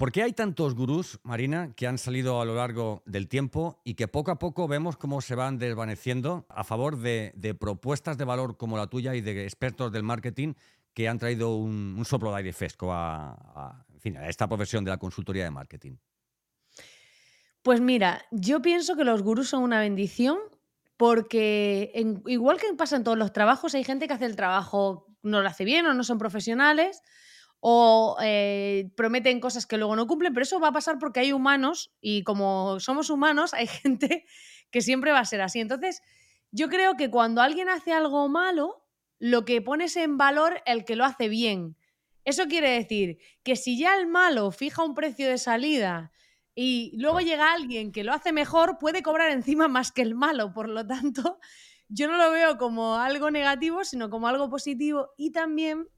¿Por qué hay tantos gurús, Marina, que han salido a lo largo del tiempo y que poco a poco vemos cómo se van desvaneciendo a favor de, propuestas de valor como la tuya y de expertos del marketing que han traído un, soplo de aire fresco a, esta profesión de la consultoría de marketing? Pues mira, yo pienso que los gurús son una bendición porque igual que pasa en todos los trabajos, hay gente que hace el trabajo, no lo hace bien o no son profesionales o eh, prometen cosas que luego no cumplen, pero eso va a pasar porque hay humanos y como somos humanos hay gente que siempre va a ser así. Entonces, yo creo que cuando alguien hace algo malo, lo que pones en valor el que lo hace bien. Eso quiere decir que si ya el malo fija un precio de salida y luego llega alguien que lo hace mejor, puede cobrar encima más que el malo. Por lo tanto, yo no lo veo como algo negativo, sino como algo positivo. Y también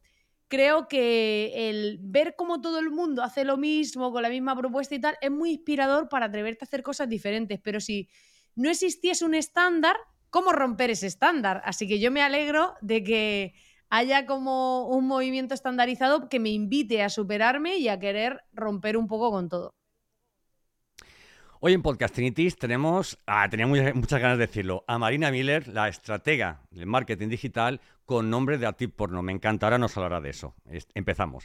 creo que el ver cómo todo el mundo hace lo mismo, con la misma propuesta y tal, es muy inspirador para atreverte a hacer cosas diferentes. Pero si no existiese un estándar, ¿cómo romper ese estándar? Así que yo me alegro de que haya como un movimiento estandarizado que me invite a superarme y a querer romper un poco con todo. Hoy en Podcastinitis tenemos, ah, tenía muchas, ganas de decirlo, a Marina Miller, la estratega del marketing digital con nombre de actriz porno. Me encanta, ahora nos hablará de eso. Empezamos.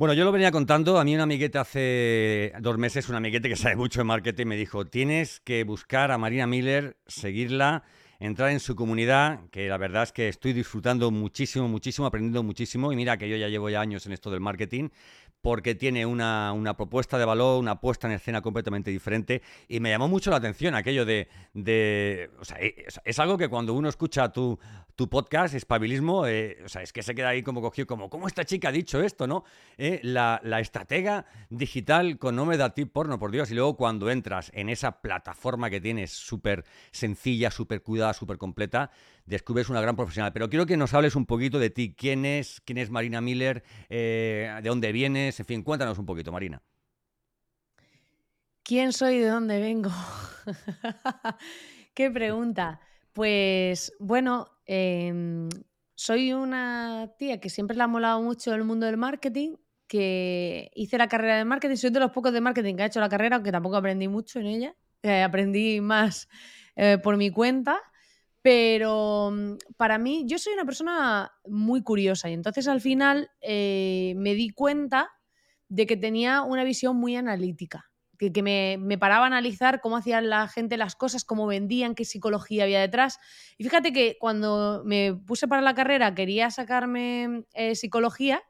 Bueno, yo lo venía contando. A mí un amiguete hace dos meses, un amiguete que sabe mucho de marketing, me dijo, tienes que buscar a Marina Miller, seguirla, entrar en su comunidad, que la verdad es que estoy disfrutando muchísimo, muchísimo, aprendiendo muchísimo. Y mira que yo ya llevo ya años en esto del marketing, porque tiene una, propuesta de valor, una puesta en escena completamente diferente. Y me llamó mucho la atención aquello de... de o sea, es, algo que cuando uno escucha tu, tu podcast, Espabilismo, eh, o sea, es que se queda ahí como cogido, como, ¿cómo esta chica ha dicho esto, no? Eh, la, estratega digital con nombre de ti porno, por Dios. Y luego cuando entras en esa plataforma que tienes súper sencilla, súper cuidada, súper completa, descubres una gran profesional. Pero quiero que nos hables un poquito de ti. ¿Quién es? ¿Quién es Marina Miller? Eh, ¿De dónde vienes? En fin, cuéntanos un poquito, Marina. ¿Quién soy y de dónde vengo? Qué pregunta. Pues bueno, em, soy una tía que siempre le ha molado mucho el mundo del marketing, que hice la carrera de marketing, soy de los pocos de marketing que ha hecho la carrera, aunque tampoco aprendí mucho en ella, eh, aprendí más eh, por mi cuenta, pero mm, para mí yo soy una persona muy curiosa y entonces al final eh, me di cuenta de que tenía una visión muy analítica que, me, paraba a analizar cómo hacían la gente las cosas, cómo vendían, qué psicología había detrás. Y fíjate que cuando me puse para la carrera quería sacarme eh, psicología,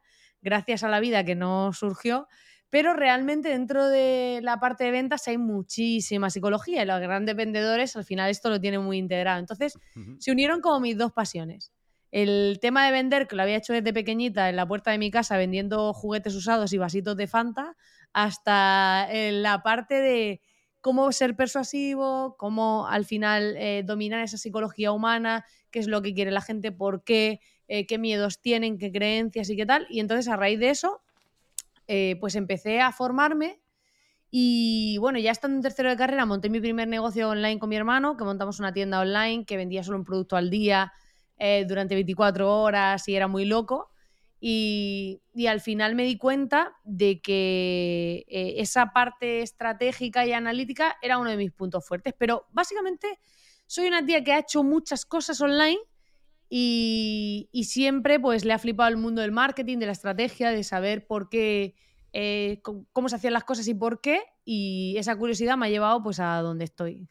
gracias a la vida que no surgió, pero realmente dentro de la parte de ventas hay muchísima psicología y los grandes vendedores al final esto lo tienen muy integrado. Entonces se unieron como mis dos pasiones. El tema de vender, que lo había hecho desde pequeñita en la puerta de mi casa vendiendo juguetes usados y vasitos de Fanta, hasta eh, la parte de cómo ser persuasivo, cómo al final eh, dominar esa psicología humana, qué es lo que quiere la gente, por qué, eh, qué miedos tienen, qué creencias y qué tal. Y entonces a raíz de eso, pues empecé a formarme y bueno, ya estando en tercero de carrera, monté mi primer negocio online con mi hermano, que montamos una tienda online que vendía solo un producto al día durante 24 horas y era muy loco. Y, al final me di cuenta de que eh, esa parte estratégica y analítica era uno de mis puntos fuertes. Pero básicamente soy una tía que ha hecho muchas cosas online y, siempre pues le ha flipado el mundo del marketing, de la estrategia, de saber por qué, eh, cómo se hacían las cosas y por qué. Y esa curiosidad me ha llevado pues a donde estoy.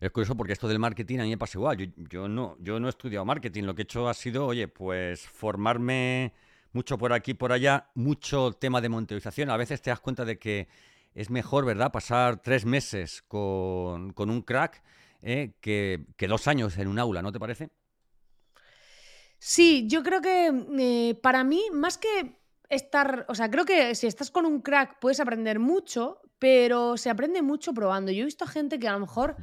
Es curioso porque esto del marketing a mí me pasa igual. Yo, no, yo no he estudiado marketing. Lo que he hecho ha sido, oye, pues formarme mucho por aquí, por allá, mucho tema de monetización. A veces te das cuenta de que es mejor, ¿verdad?, pasar tres meses con, un crack eh, que, dos años en un aula, ¿no te parece? Sí, yo creo que eh, para mí, más que estar, o sea, creo que si estás con un crack puedes aprender mucho, pero se aprende mucho probando. Yo he visto gente que a lo mejor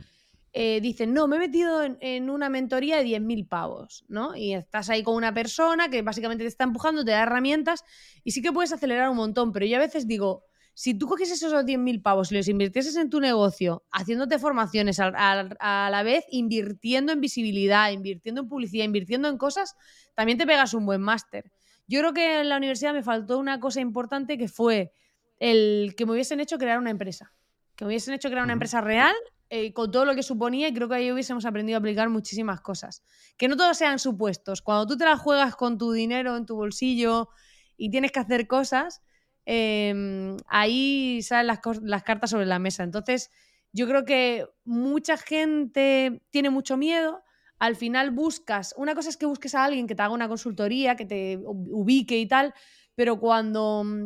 eh, dicen, no, me he metido en, una mentoría de 10.000 pavos, ¿no? Y estás ahí con una persona que básicamente te está empujando, te da herramientas y sí que puedes acelerar un montón, pero yo a veces digo, si tú cogieses esos 10.000 pavos y los invirtieses en tu negocio, haciéndote formaciones a, a, la vez, invirtiendo en visibilidad, invirtiendo en publicidad, invirtiendo en cosas, también te pegas un buen máster. Yo creo que en la universidad me faltó una cosa importante que fue el que me hubiesen hecho crear una empresa. Que me hubiesen hecho crear una empresa real eh, con todo lo que suponía y creo que ahí hubiésemos aprendido a aplicar muchísimas cosas. Que no todos sean supuestos. Cuando tú te la juegas con tu dinero en tu bolsillo y tienes que hacer cosas, em, ahí salen las, las cartas sobre la mesa. Entonces, yo creo que mucha gente tiene mucho miedo al final buscas, una cosa es que busques a alguien que te haga una consultoría, que te ubique y tal, pero cuando mm,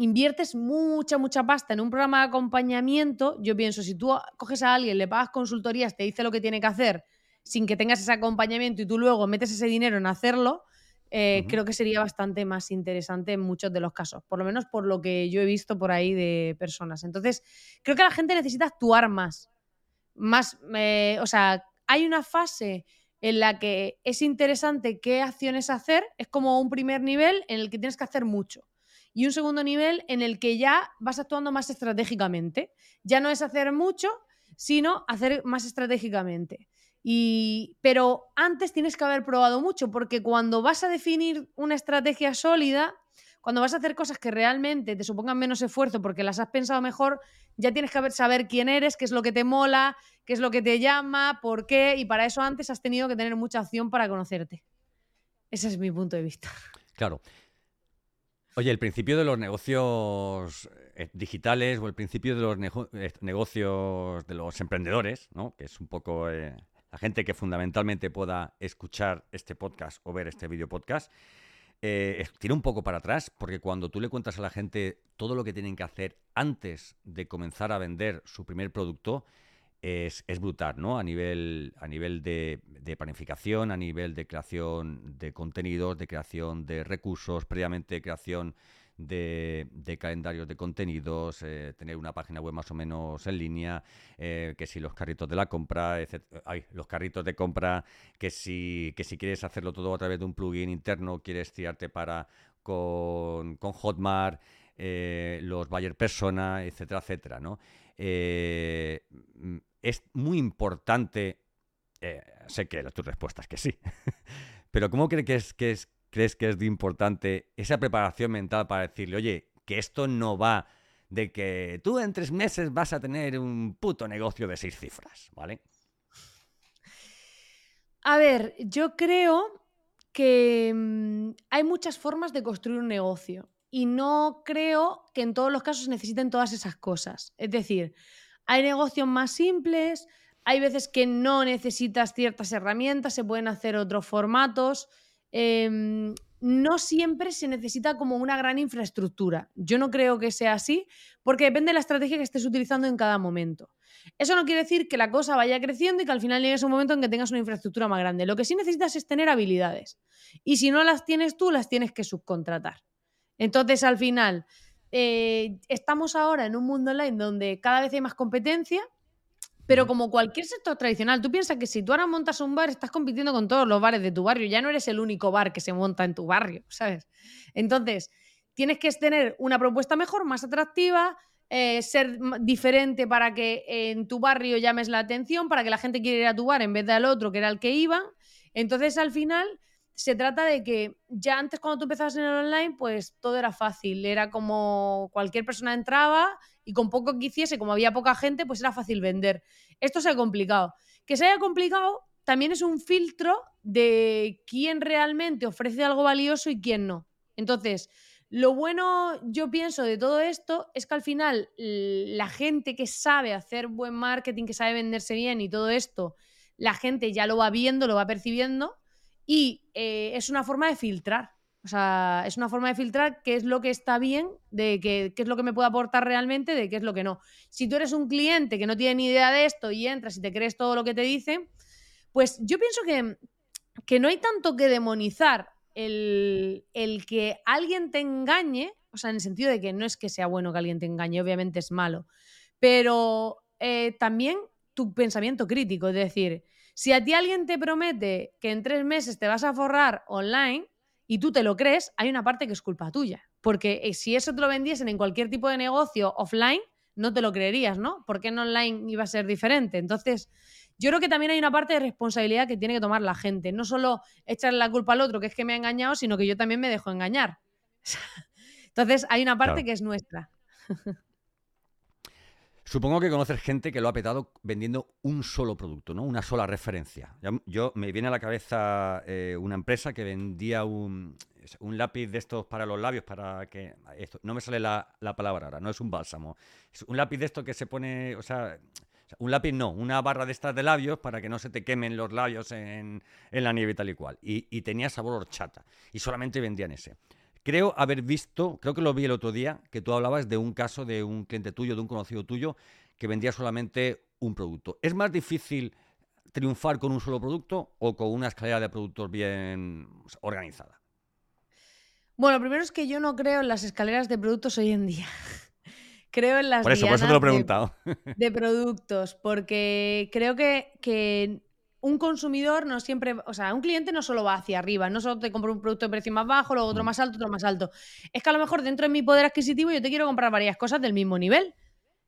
inviertes mucha, mucha pasta en un programa de acompañamiento, yo pienso, si tú coges a alguien, le pagas consultorías, te dice lo que tiene que hacer, sin que tengas ese acompañamiento y tú luego metes ese dinero en hacerlo, eh, creo que sería bastante más interesante en muchos de los casos, por lo menos por lo que yo he visto por ahí de personas. Entonces, creo que la gente necesita actuar más. Más, eh, o sea, hay una fase en la que es interesante qué acciones hacer, es como un primer nivel en el que tienes que hacer mucho. Y un segundo nivel en el que ya vas actuando más estratégicamente. Ya no es hacer mucho, sino hacer más estratégicamente. Y, pero antes tienes que haber probado mucho, porque cuando vas a definir una estrategia sólida, cuando vas a hacer cosas que realmente te supongan menos esfuerzo porque las has pensado mejor, ya tienes que saber quién eres, qué es lo que te mola, qué es lo que te llama, por qué, y para eso antes has tenido que tener mucha acción para conocerte. Ese es mi punto de vista. Claro. Oye, el principio de los negocios eh, digitales o el principio de los eh, negocios de los emprendedores, ¿no? que es un poco eh, la gente que fundamentalmente pueda escuchar este podcast o ver este video podcast, eh, tira un poco para atrás, porque cuando tú le cuentas a la gente todo lo que tienen que hacer antes de comenzar a vender su primer producto, es, brutal, ¿no? A nivel, a nivel de, planificación, a nivel de creación de contenidos, de creación de recursos, previamente creación de, calendarios de contenidos, eh, tener una página web más o menos en línea, eh, que si los carritos de la compra, ay, los carritos de compra, que si, que si quieres hacerlo todo a través de un plugin interno, quieres tirarte para con, con Hotmart, eh, los buyer persona, etcétera, etcétera, ¿no? es muy importante, sé que tu respuesta es que sí, pero ¿cómo crees que es, que es crees que es de importante esa preparación mental para decirle, oye, que esto no va de que tú en tres meses vas a tener un puto negocio de seis cifras, ¿vale? A ver, yo creo que mm, hay muchas formas de construir un negocio y no creo que en todos los casos necesiten todas esas cosas. Es decir, hay negocios más simples, hay veces que no necesitas ciertas herramientas, se pueden hacer otros formatos. Em, no siempre se necesita como una gran infraestructura. Yo no creo que sea así, porque depende de la estrategia que estés utilizando en cada momento. Eso no quiere decir que la cosa vaya creciendo y que al final llegues a un momento en que tengas una infraestructura más grande. Lo que sí necesitas es tener habilidades. Y si no las tienes tú, las tienes que subcontratar. Entonces, al final, eh, estamos ahora en un mundo online donde cada vez hay más competencia pero como cualquier sector tradicional, tú piensas que si tú ahora montas un bar, estás compitiendo con todos los bares de tu barrio. Ya no eres el único bar que se monta en tu barrio, ¿sabes? Entonces, tienes que tener una propuesta mejor, más atractiva, eh, ser diferente para que en tu barrio llames la atención, para que la gente quiera ir a tu bar en vez de al otro que era el que iba. Entonces, al final, se trata de que ya antes cuando tú empezabas en el online, pues todo era fácil, era como cualquier persona entraba y con poco que hiciese, como había poca gente, pues era fácil vender. Esto se ha complicado. Que se haya complicado también es un filtro de quién realmente ofrece algo valioso y quién no. Entonces, lo bueno, yo pienso, de todo esto es que al final la gente que sabe hacer buen marketing, que sabe venderse bien y todo esto, la gente ya lo va viendo, lo va percibiendo y eh, es una forma de filtrar. O sea, es una forma de filtrar qué es lo que está bien, de qué, qué es lo que me puede aportar realmente, de qué es lo que no. Si tú eres un cliente que no tiene ni idea de esto y entras y te crees todo lo que te dicen, pues yo pienso que, que no hay tanto que demonizar el, el que alguien te engañe, o sea, en el sentido de que no es que sea bueno que alguien te engañe, obviamente es malo, pero eh, también tu pensamiento crítico, es decir, si a ti alguien te promete que en tres meses te vas a forrar online y tú te lo crees, hay una parte que es culpa tuya. Porque eh, si eso te lo vendiesen en cualquier tipo de negocio offline, no te lo creerías, ¿no? Porque en online iba a ser diferente. Entonces, yo creo que también hay una parte de responsabilidad que tiene que tomar la gente. No solo echarle la culpa al otro, que es que me ha engañado, sino que yo también me dejo engañar. Entonces, hay una parte que es nuestra. Supongo que conoces gente que lo ha petado vendiendo un solo producto, ¿no? Una sola referencia. Yo me viene a la cabeza eh, una empresa que vendía un, lápiz de estos para los labios, para que esto, no me sale la, palabra ahora, no es un bálsamo, es un lápiz de esto que se pone, o sea, un lápiz no, una barra de estas de labios para que no se te quemen los labios en, la nieve y tal y cual. Y, y tenía sabor horchata y solamente vendían ese. Creo haber visto, creo que lo vi el otro día, que tú hablabas de un caso de un cliente tuyo, de un conocido tuyo, que vendía solamente un producto. ¿Es más difícil triunfar con un solo producto o con una escalera de productos bien organizada? Bueno, primero es que yo no creo en las escaleras de productos hoy en día. creo en las por eso, por eso te lo he preguntado. De, productos, porque creo que, que un consumidor no siempre, o sea, un cliente no solo va hacia arriba, no solo te compra un producto de precio más bajo, luego otro mm. más alto, otro más alto. Es que a lo mejor dentro de mi poder adquisitivo yo te quiero comprar varias cosas del mismo nivel.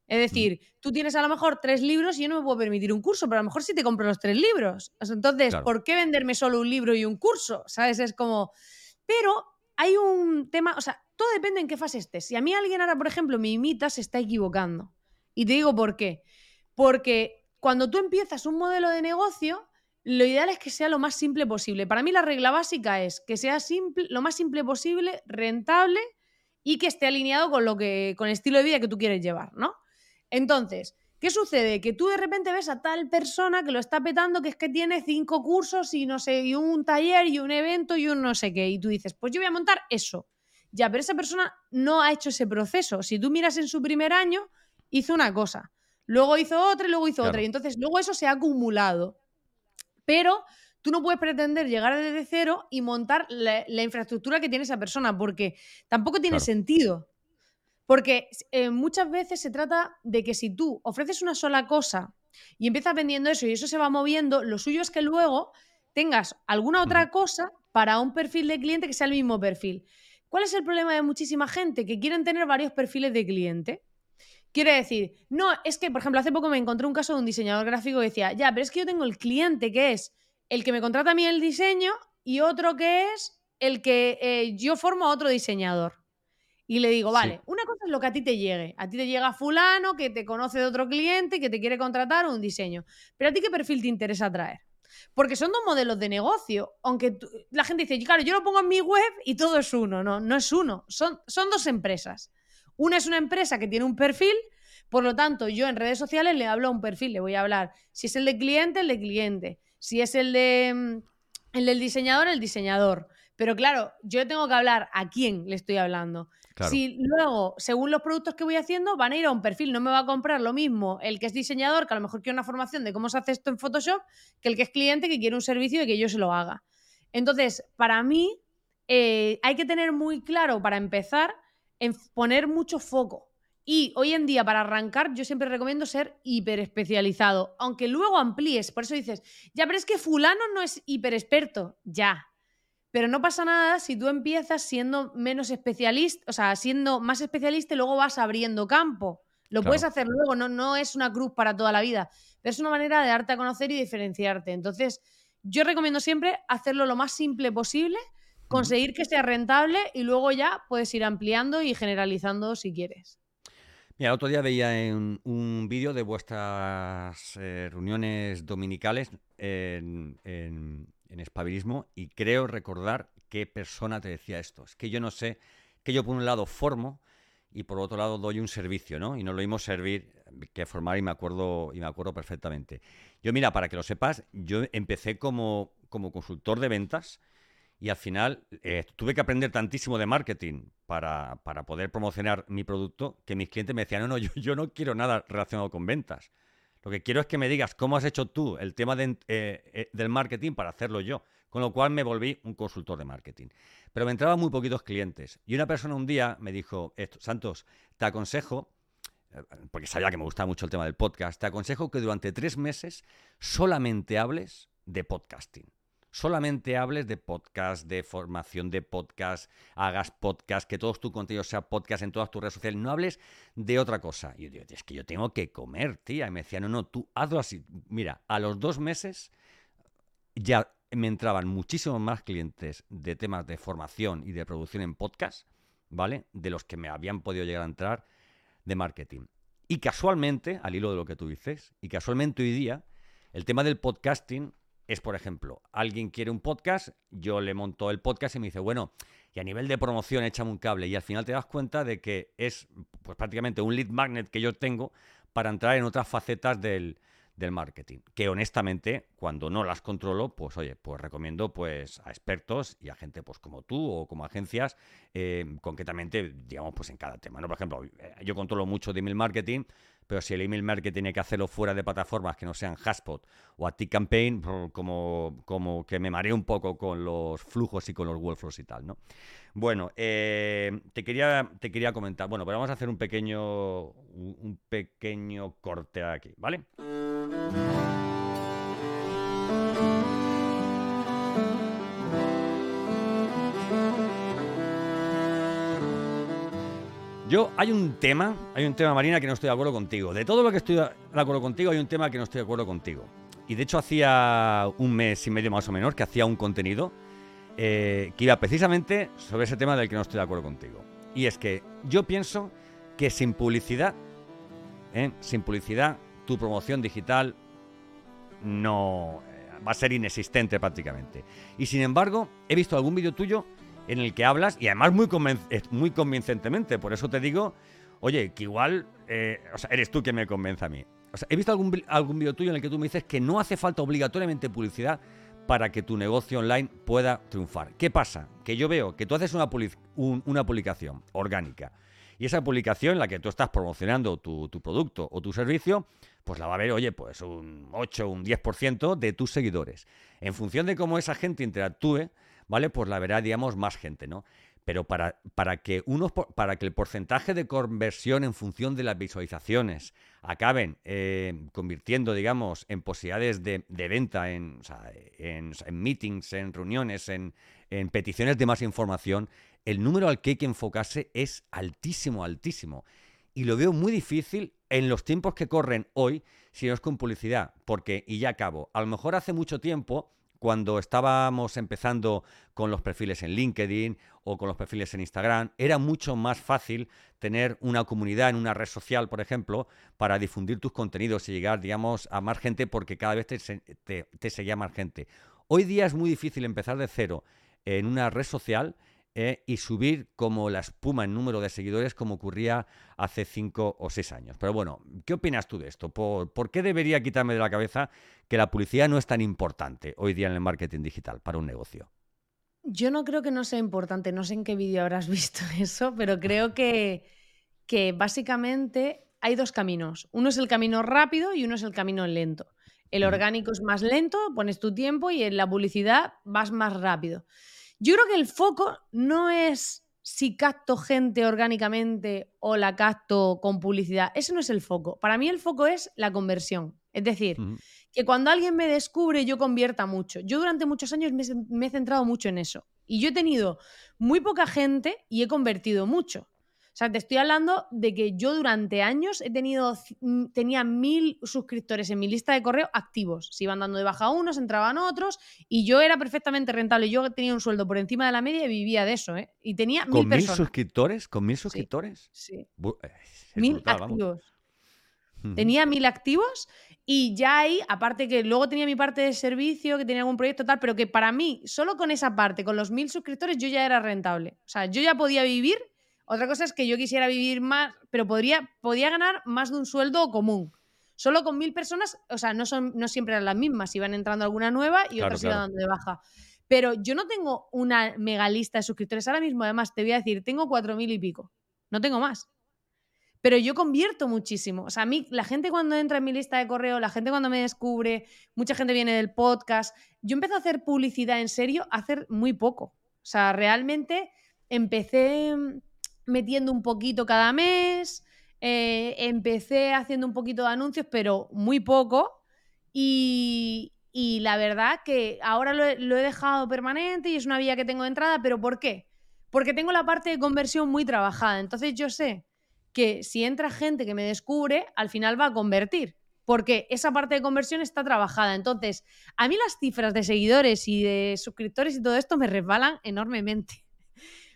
Es mm. decir, tú tienes a lo mejor tres libros y yo no me puedo permitir un curso, pero a lo mejor sí te compro los tres libros. Entonces, ¿por qué venderme solo un libro y un curso? ¿Sabes? Es como... Pero hay un tema, o sea, todo depende en qué fase estés. Si a mí alguien ahora, por ejemplo, me imita, se está equivocando. Y te digo por qué. Porque cuando tú empiezas un modelo de negocio, lo ideal es que sea lo más simple posible. Para mí la regla básica es que sea simple, lo más simple posible, rentable y que esté alineado con lo que con el estilo de vida que tú quieres llevar, ¿no? Entonces, ¿qué sucede? Que tú de repente ves a tal persona que lo está petando, que es que tiene cinco cursos y no sé, y un taller y un evento y un no sé qué, y tú dices, pues yo voy a montar eso. Ya, pero esa persona no ha hecho ese proceso. Si tú miras en su primer año, hizo una cosa luego hizo otra y luego hizo otra. Y entonces luego eso se ha acumulado. Pero tú no puedes pretender llegar desde cero y montar la, infraestructura que tiene esa persona, porque tampoco tiene sentido. Porque eh, muchas veces se trata de que si tú ofreces una sola cosa y empiezas vendiendo eso y eso se va moviendo, lo suyo es que luego tengas alguna otra cosa para un perfil de cliente que sea el mismo perfil. ¿Cuál es el problema de muchísima gente? Que quieren tener varios perfiles de cliente. Quiere decir, no, es que, por ejemplo, hace poco me encontré un caso de un diseñador gráfico que decía, ya, pero es que yo tengo el cliente que es el que me contrata a mí el diseño y otro que es el que eh, yo formo a otro diseñador. Y le digo, vale, una cosa es lo que a ti te llegue. A ti te llega fulano que te conoce de otro cliente que te quiere contratar un diseño. Pero a ti qué perfil te interesa traer. Porque son dos modelos de negocio. Aunque la gente dice, claro, yo lo pongo en mi web y todo es uno. No, no es uno. Son, son dos empresas. Una es una empresa que tiene un perfil, por lo tanto, yo en redes sociales le hablo a un perfil, le voy a hablar. Si es el de cliente, el de cliente. Si es el de mm, el del diseñador, el diseñador. Pero claro, yo tengo que hablar a quién le estoy hablando. Si luego, según los productos que voy haciendo, van a ir a un perfil, no me va a comprar lo mismo el que es diseñador, que a lo mejor quiere una formación de cómo se hace esto en Photoshop, que el que es cliente que quiere un servicio y que yo se lo haga. Entonces, para mí, eh, hay que tener muy claro para empezar en poner mucho foco. Y hoy en día, para arrancar, yo siempre recomiendo ser hiper especializado, aunque luego amplíes. Por eso dices, ya, pero es que fulano no es hiper experto. Ya. Pero no pasa nada si tú empiezas siendo menos especialista, o sea, siendo más especialista y luego vas abriendo campo. Lo puedes hacer luego, no, no es una cruz para toda la vida, pero es una manera de darte a conocer y diferenciarte. Entonces, yo recomiendo siempre hacerlo lo más simple posible conseguir que sea rentable y luego ya puedes ir ampliando y generalizando si quieres. Mira, el otro día veía en un vídeo de vuestras eh, reuniones dominicales en, en, espabilismo y creo recordar qué persona te decía esto. Es que yo no sé, que yo por un lado formo y por otro lado doy un servicio, ¿no? Y no lo servir que formar y me acuerdo, y me acuerdo perfectamente. Yo, mira, para que lo sepas, yo empecé como, como consultor de ventas y al final eh, tuve que aprender tantísimo de marketing para, para, poder promocionar mi producto que mis clientes me decían, no, no, yo, yo, no quiero nada relacionado con ventas. Lo que quiero es que me digas cómo has hecho tú el tema de, eh, eh, del marketing para hacerlo yo. Con lo cual me volví un consultor de marketing. Pero me entraban muy poquitos clientes. Y una persona un día me dijo, Santos, te aconsejo, porque sabía que me gustaba mucho el tema del podcast, te aconsejo que durante tres meses solamente hables de podcasting solamente hables de podcast, de formación de podcast, hagas podcast, que todos tu contenido sea podcast en todas tus redes sociales, no hables de otra cosa. Y yo digo, es que yo tengo que comer, tía. Y me decía, no, no, tú hazlo así. Mira, a los dos meses ya me entraban muchísimos más clientes de temas de formación y de producción en podcast, ¿vale? De los que me habían podido llegar a entrar de marketing. Y casualmente, al hilo de lo que tú dices, y casualmente hoy día, el tema del podcasting es, por ejemplo, alguien quiere un podcast, yo le monto el podcast y me dice, bueno, y a nivel de promoción échame un cable y al final te das cuenta de que es pues, prácticamente un lead magnet que yo tengo para entrar en otras facetas del, del marketing, que honestamente cuando no las controlo, pues oye, pues recomiendo pues a expertos y a gente pues como tú o como agencias, eh, concretamente, digamos, pues en cada tema, ¿no? Por ejemplo, eh, yo controlo mucho de email marketing, pero si el email marketing tiene que hacerlo fuera de plataformas que no sean Haspot o ActiveCampaign, como, como que me mareo un poco con los flujos y con los workflows y tal, ¿no? Bueno, eh, te, quería, te quería comentar, bueno, pero vamos a hacer un pequeño, un pequeño corte aquí, ¿vale? Yo, hay un tema, hay un tema, Marina, que no estoy de acuerdo contigo. De todo lo que estoy de acuerdo contigo, hay un tema que no estoy de acuerdo contigo. Y de hecho, hacía un mes y medio más o menos que hacía un contenido eh, que iba precisamente sobre ese tema del que no estoy de acuerdo contigo. Y es que yo pienso que sin publicidad, ¿eh? sin publicidad, tu promoción digital no eh, va a ser inexistente prácticamente. Y sin embargo, he visto algún vídeo tuyo en el que hablas, y además muy, muy convincentemente, por eso te digo, oye, que igual eh, eres tú quien me convence a mí. He visto algún, algún vídeo tuyo en el que tú me dices que no hace falta obligatoriamente publicidad para que tu negocio online pueda triunfar. ¿Qué pasa? Que yo veo que tú haces una, una publicación orgánica y esa publicación en la que tú estás promocionando tu, tu, producto o tu servicio, pues la va a ver, oye, pues un 8, un 10% de tus seguidores. En función de cómo esa gente interactúe, ¿vale? Pues la verá, digamos, más gente, ¿no? Pero para, para, que uno, para que el porcentaje de conversión en función de las visualizaciones acaben eh, convirtiendo, digamos, en posibilidades de, venta, en, en, meetings, en reuniones, en, en peticiones de más información, el número al que hay que enfocarse es altísimo, altísimo. Y lo veo muy difícil en los tiempos que corren hoy si no es con publicidad. Porque, y ya acabo, a lo mejor hace mucho tiempo cuando estábamos empezando con los perfiles en LinkedIn o con los perfiles en Instagram, era mucho más fácil tener una comunidad en una red social, por ejemplo, para difundir tus contenidos y llegar, digamos, a más gente porque cada vez te, te seguía más gente. Hoy día es muy difícil empezar de cero en una red social eh, y subir como la espuma en número de seguidores como ocurría hace cinco o seis años. Pero bueno, ¿qué opinas tú de esto? ¿Por, qué debería quitarme de la cabeza que la publicidad no es tan importante hoy día en el marketing digital para un negocio? Yo no creo que no sea importante, no sé en qué vídeo habrás visto eso, pero creo que, que básicamente hay dos caminos. Uno es el camino rápido y uno es el camino lento. El orgánico es más lento, pones tu tiempo y en la publicidad vas más rápido. Yo creo que el foco no es si capto gente orgánicamente o la capto con publicidad. Ese no es el foco. Para mí el foco es la conversión. Es decir, que cuando alguien me descubre yo convierta mucho. Yo durante muchos años me, he centrado mucho en eso. Y yo he tenido muy poca gente y he convertido mucho. O sea, te estoy hablando de que yo durante años he tenido, tenía mil suscriptores en mi lista de correo activos. Se iban dando de baja unos, entraban otros y yo era perfectamente rentable. Yo tenía un sueldo por encima de la media y vivía de eso, ¿eh? Y tenía ¿Con mil, suscriptores? ¿Con mil suscriptores? Sí. Eh, mil activos. Tenía mil activos y ya ahí, aparte que luego tenía mi parte de servicio, que tenía algún proyecto tal, pero que para mí, solo con esa parte, con los mil suscriptores, yo ya era rentable. O sea, yo ya podía vivir otra cosa es que yo quisiera vivir más, pero podría, podía ganar más de un sueldo común. Solo con mil personas, o sea, no, son, no siempre eran las mismas, iban entrando alguna nueva y otras iban dando de baja. Pero yo no tengo una mega lista de suscriptores. Ahora mismo, además, te voy a decir, tengo cuatro mil y pico. No tengo más. Pero yo convierto muchísimo. O sea, a mí, la gente cuando entra en mi lista de correo, la gente cuando me descubre, mucha gente viene del podcast. Yo empecé a hacer publicidad en serio hace muy poco. O sea, realmente empecé metiendo un poquito cada mes, eh, empecé haciendo un poquito de anuncios, pero muy poco. Y, la verdad que ahora lo he, lo he, dejado permanente y es una vía que tengo de entrada, pero ¿por qué? Porque tengo la parte de conversión muy trabajada. Entonces yo sé que si entra gente que me descubre, al final va a convertir. Porque esa parte de conversión está trabajada. Entonces, a mí las cifras de seguidores y de suscriptores y todo esto me resbalan enormemente.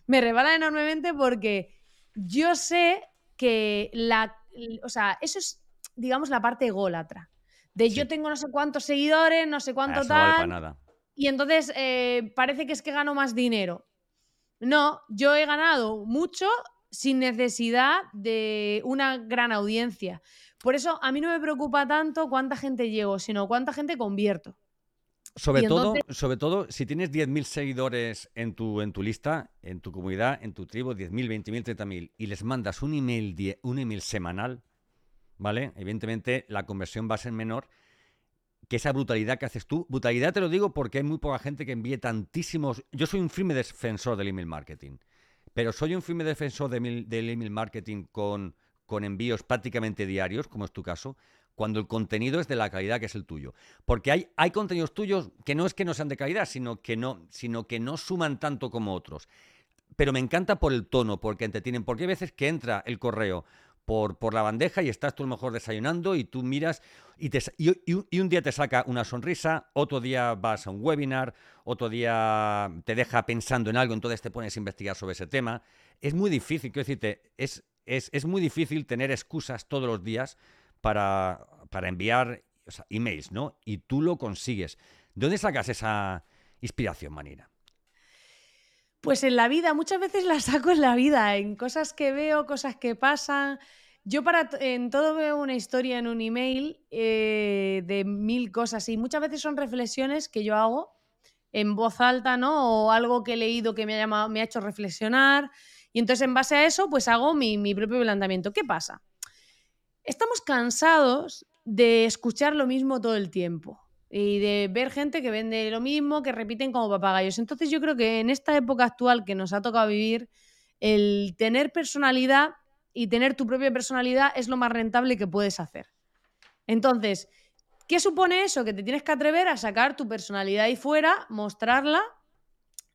Me resbalan enormemente porque yo sé que la. O sea, eso es, digamos, la parte ególatra. De yo tengo no sé cuántos seguidores, no sé cuánto tal. nada. Y entonces eh, parece que es que gano más dinero. No, yo he ganado mucho sin necesidad de una gran audiencia. Por eso a mí no me preocupa tanto cuánta gente llego, sino cuánta gente convierto. Sobre todo, sobre todo, si tienes 10.000 seguidores en tu, en tu lista, en tu comunidad, en tu tribu, 10.000, 20.000, 30.000, y les mandas un email, un email semanal, ¿vale? Evidentemente la conversión va a ser menor que esa brutalidad que haces tú. Brutalidad te lo digo porque hay muy poca gente que envíe tantísimos... Yo soy un firme defensor del email marketing, pero soy un firme defensor del email marketing con, con envíos prácticamente diarios, como es tu caso, cuando el contenido es de la calidad que es el tuyo. Porque hay, hay contenidos tuyos que no es que no sean de calidad, sino que no, sino que no suman tanto como otros. Pero me encanta por el tono, porque entretienen. Porque hay veces que entra el correo por, por la bandeja y estás tú a lo mejor desayunando y tú miras y, te, y, un día te saca una sonrisa, otro día vas a un webinar, otro día te deja pensando en algo, entonces te pones a investigar sobre ese tema. Es muy difícil, quiero decirte, es, es, es muy difícil tener excusas todos los días para, para enviar emails, ¿no? Y tú lo consigues. ¿De dónde sacas esa inspiración, Manina? Pues en la vida, muchas veces la saco en la vida, en cosas que veo, cosas que pasan. Yo para en todo veo una historia en un email eh, de mil cosas y muchas veces son reflexiones que yo hago en voz alta, ¿no? O algo que he leído que me ha, llamado, me ha hecho reflexionar. Y entonces en base a eso, pues hago mi, mi propio planteamiento. ¿Qué pasa? Estamos cansados de escuchar lo mismo todo el tiempo y de ver gente que vende lo mismo, que repiten como papagayos. Entonces yo creo que en esta época actual que nos ha tocado vivir, el tener personalidad y tener tu propia personalidad es lo más rentable que puedes hacer. Entonces, ¿qué supone eso? Que te tienes que atrever a sacar tu personalidad ahí fuera, mostrarla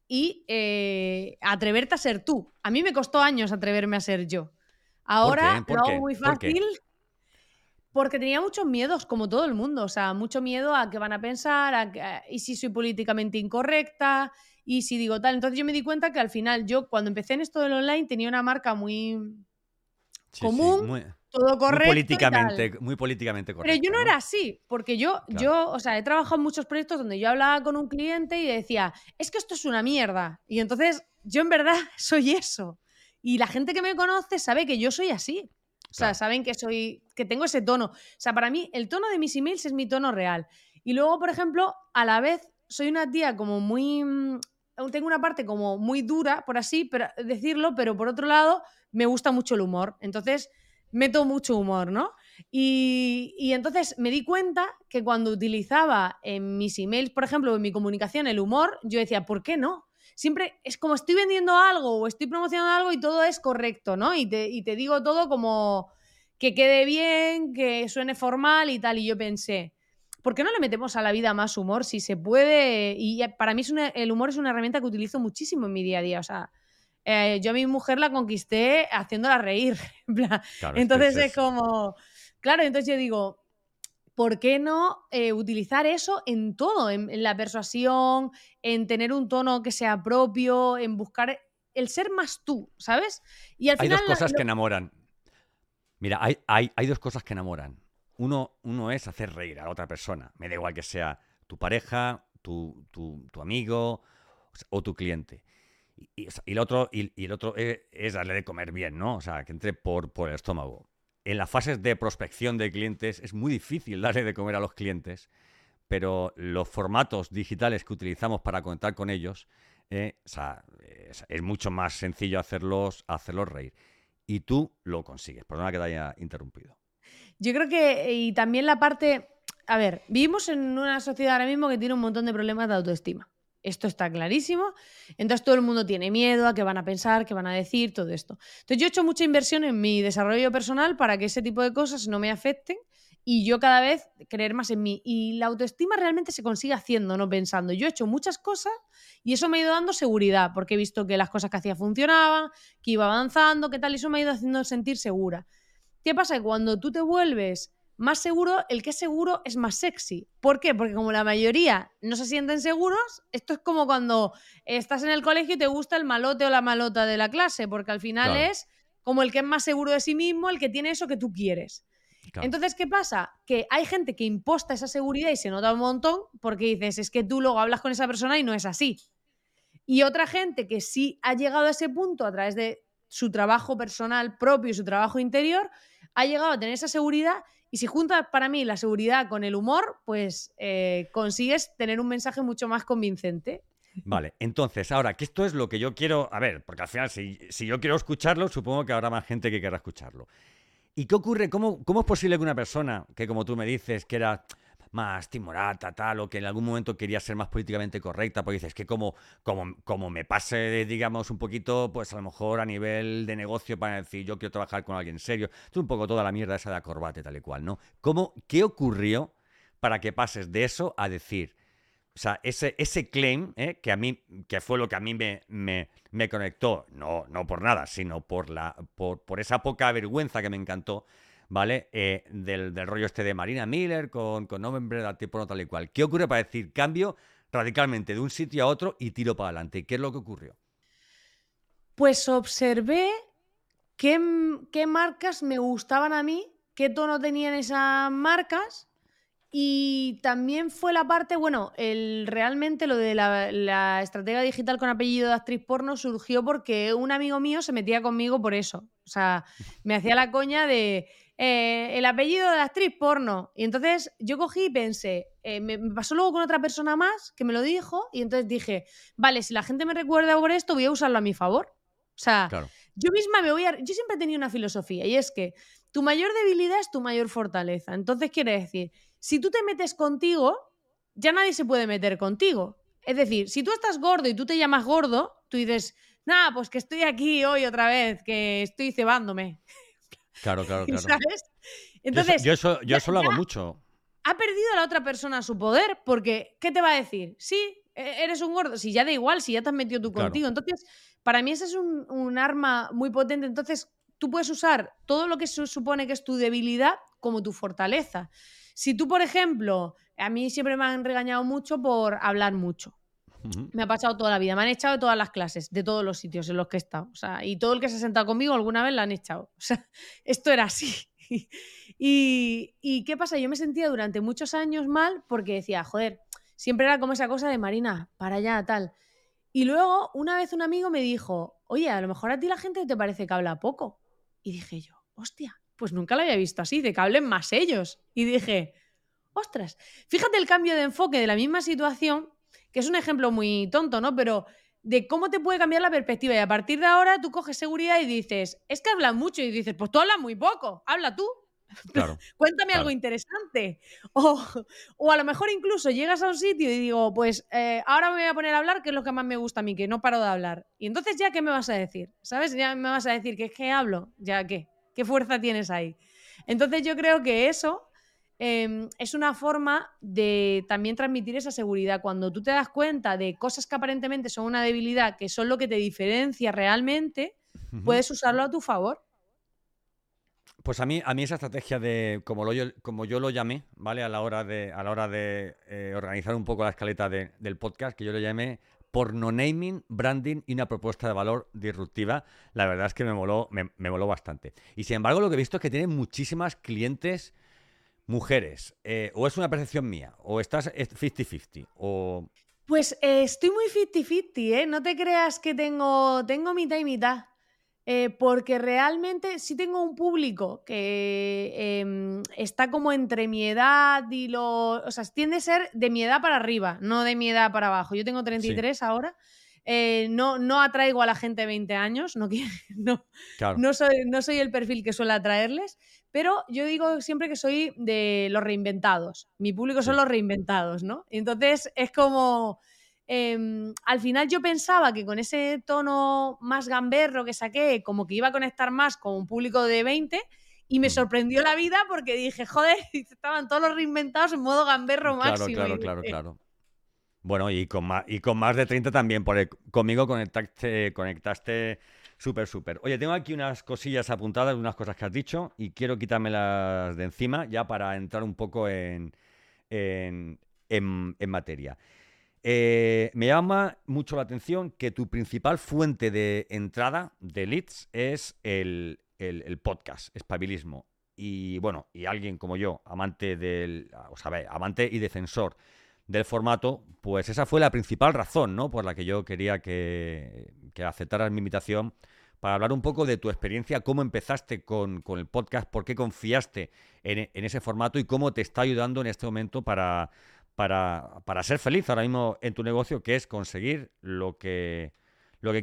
y eh, atreverte a ser tú. A mí me costó años atreverme a ser yo. Ahora lo hago muy fácil porque tenía muchos miedos, como todo el mundo. O sea, mucho miedo a qué van a pensar, a, y si soy políticamente incorrecta, y si digo tal. Entonces yo me di cuenta que al final, yo cuando empecé en esto del online tenía una marca muy común, todo correcto. Muy políticamente, muy políticamente correcto. Pero yo no, era así, porque yo, yo, o sea, he trabajado en muchos proyectos donde yo hablaba con un cliente y decía, es que esto es una mierda. Y entonces yo en verdad soy eso. Y la gente que me conoce sabe que yo soy así. O sea, saben que soy, que tengo ese tono. O sea, para mí el tono de mis emails es mi tono real. Y luego, por ejemplo, a la vez soy una tía como muy, mm, tengo una parte como muy dura, por así pero, decirlo, pero por otro lado me gusta mucho el humor. Entonces, meto mucho humor, ¿no? Y, y, entonces me di cuenta que cuando utilizaba en mis emails, por ejemplo, en mi comunicación, el humor, yo decía, ¿por qué no? Siempre es como estoy vendiendo algo o estoy promocionando algo y todo es correcto, ¿no? Y te, te digo todo como que quede bien, que suene formal y tal. Y yo pensé, ¿por qué no le metemos a la vida más humor si se puede? Y para mí es el humor es una herramienta que utilizo muchísimo en mi día a día. O sea, eh, yo a mi mujer la conquisté haciéndola reír. entonces es, como, claro, entonces yo digo, ¿por qué no eh, utilizar eso en todo? En, la persuasión, en tener un tono que sea propio, en buscar el ser más tú, ¿sabes? Y al hay dos cosas que enamoran. Mira, hay, hay, dos cosas que enamoran. Uno, uno es hacer reír a otra persona. Me da igual que sea tu pareja, tu, amigo o tu cliente. Y, el otro, y, el otro es, es, darle de comer bien, ¿no? O sea, que entre por, por el estómago en las fases de prospección de clientes es muy difícil darle de comer a los clientes pero los formatos digitales que utilizamos para conectar con ellos, eh, es, mucho más sencillo hacerlos, hacerlos reír. Y tú lo consigues. Perdona que te haya interrumpido. Yo creo que, y también la parte, a ver, vivimos en una sociedad ahora mismo que tiene un montón de problemas de autoestima. Esto está clarísimo. Entonces todo el mundo tiene miedo a qué van a pensar, qué van a decir, todo esto. Entonces yo he hecho mucha inversión en mi desarrollo personal para que ese tipo de cosas no me afecten y yo cada vez creer más en mí. Y la autoestima realmente se consigue haciendo, no pensando. Yo he hecho muchas cosas y eso me ha ido dando seguridad, porque he visto que las cosas que hacía funcionaban, que iba avanzando, que tal, y eso me ha ido haciendo sentir segura. ¿Qué pasa? Que cuando tú te vuelves más seguro, el que es seguro es más sexy. ¿Por qué? Porque como la mayoría no se sienten seguros, esto es como cuando estás en el colegio y te gusta el malote o la malota de la clase, porque al final es como el que es más seguro de sí mismo, el que tiene eso que tú quieres. Entonces, ¿qué pasa? Que hay gente que imposta esa seguridad y se nota un montón porque dices, es que tú luego hablas con esa persona y no es así. Y otra gente que sí ha llegado a ese punto a través de su trabajo personal propio y su trabajo interior, ha llegado a tener esa seguridad y si juntas para mí la seguridad con el humor, pues eh, consigues tener un mensaje mucho más convincente. Vale, entonces, ahora, que esto es lo que yo quiero, a ver, porque al final, si, si yo quiero escucharlo, supongo que habrá más gente que querrá escucharlo. ¿Y qué ocurre? ¿Cómo, ¿Cómo es posible que una persona que, como tú me dices, que era más timorata, tal, o que en algún momento quería ser más políticamente correcta, porque dices que como, como, como me pase, digamos, un poquito, pues a lo mejor a nivel de negocio para decir yo quiero trabajar con alguien serio, es un poco toda la mierda esa de acorbate tal y cual, ¿no? ¿Cómo, ¿Qué ocurrió para que pases de eso a decir, o sea, ese, ese claim, ¿eh? que a mí, que fue lo que a mí me, me, conectó, no, no por nada, sino por, la, por, por esa poca vergüenza que me encantó, ¿vale? Eh, del, rollo este de Marina Miller con, con November, tipo tal y cual. ¿Qué ocurre para decir cambio radicalmente de un sitio a otro y tiro para adelante? ¿Qué es lo que ocurrió? Pues observé qué, qué marcas me gustaban a mí, qué tono tenían esas marcas. Y también fue la parte, bueno, el, realmente lo de la, la, estratega digital con apellido de actriz porno surgió porque un amigo mío se metía conmigo por eso. O sea, me hacía la coña de, eh, el apellido de la actriz porno. Y entonces yo cogí y pensé, eh, me, pasó luego con otra persona más que me lo dijo y entonces dije, vale, si la gente me recuerda por esto, voy a usarlo a mi favor. O sea, yo misma me voy a... Yo siempre he tenido una filosofía y es que tu mayor debilidad es tu mayor fortaleza. Entonces quiere decir, si tú te metes contigo, ya nadie se puede meter contigo. Es decir, si tú estás gordo y tú te llamas gordo, tú dices, nada, pues que estoy aquí hoy otra vez, que estoy cebándome. Claro, claro, claro. ¿Sabes? Entonces, yo, eso, yo eso lo hago mucho. Ha perdido a la otra persona su poder, porque ¿qué te va a decir? Sí, e, eres un gordo. Si ya da igual, si ya te has metido tú contigo. Entonces, para mí ese es un, arma muy potente. Entonces, tú puedes usar todo lo que se supone que es tu debilidad como tu fortaleza. Si tú, por ejemplo, a mí siempre me han regañado mucho por hablar mucho. Me ha pasado toda la vida. Me han echado de todas las clases, de todos los sitios en los que he estado. O sea, y todo el que se ha sentado conmigo alguna vez la han echado. O sea, esto era así. y, y, qué pasa? Yo me sentía durante muchos años mal porque decía, joder, siempre era como esa cosa de Marina, para allá, tal. Y luego, una vez un amigo me dijo, oye, a lo mejor a ti la gente te parece que habla poco. Y dije yo, hostia, pues nunca lo había visto así, de que hablen más ellos. Y dije, ostras, fíjate el cambio de enfoque de la misma situación que es un ejemplo muy tonto, ¿no? Pero de cómo te puede cambiar la perspectiva. Y a partir de ahora tú coges seguridad y dices, es que hablan mucho. Y dices, pues tú hablas muy poco, habla tú. Claro, Cuéntame algo interesante. O, o, a lo mejor incluso llegas a un sitio y digo, pues eh, ahora me voy a poner a hablar, que es lo que más me gusta a mí, que no paro de hablar. Y entonces ya, ¿qué me vas a decir? ¿Sabes? Ya me vas a decir que es que hablo. ¿Ya qué? ¿Qué fuerza tienes ahí? Entonces yo creo que eso Em, es una forma de también transmitir esa seguridad. Cuando tú te das cuenta de cosas que aparentemente son una debilidad, que son lo que te diferencia realmente, puedes usarlo a tu favor. Pues a mí, a mí esa estrategia de, como, lo, como yo lo llamé, ¿vale? A la hora de, a la hora de eh, organizar un poco la escaleta del podcast, que yo lo llamé porno naming, branding y una propuesta de valor disruptiva, la verdad es que me moló, me, me moló bastante. Y sin embargo, lo que he visto es que tiene muchísimas clientes mujeres, eh, o es una percepción mía, o estás 50-50, o... Pues eh, estoy muy 50-50, ¿eh? No te creas que tengo, tengo mitad y mitad. Eh, porque realmente sí tengo un público que em, está como entre mi edad y lo. O sea, tiende a ser de mi edad para arriba, no de mi edad para abajo. Yo tengo 33 ahora. Eh, no, no atraigo a la gente de 20 años, no, no, no, soy, no soy el perfil que suele atraerles, pero yo digo siempre que soy de los reinventados. Mi público son los reinventados, ¿no? Entonces es como Em, al final yo pensaba que con ese tono más gamberro que saqué, como que iba a conectar más con un público de 20 y me sorprendió la vida porque dije, joder, estaban todos los reinventados en modo gamberro máximo. Claro, claro, claro, Bueno, y con más, y con más de 30 también, porque conmigo conectaste, conectaste súper, súper. Oye, tengo aquí unas cosillas apuntadas, unas cosas que has dicho, y quiero quitármelas de encima ya para entrar un poco en, en, en materia. Eh, me llama mucho la atención que tu principal fuente de entrada de leads es el, podcast, espabilismo. Y bueno, y alguien como yo, amante del, o sea, amante y defensor del formato, pues esa fue la principal razón, ¿no? Por la que yo quería que, que aceptaras mi invitación para hablar un poco de tu experiencia, cómo empezaste con, el podcast, por qué confiaste en, en, ese formato y cómo te está ayudando en este momento para, para, ser feliz ahora mismo en tu negocio, que es conseguir lo que... Lo que...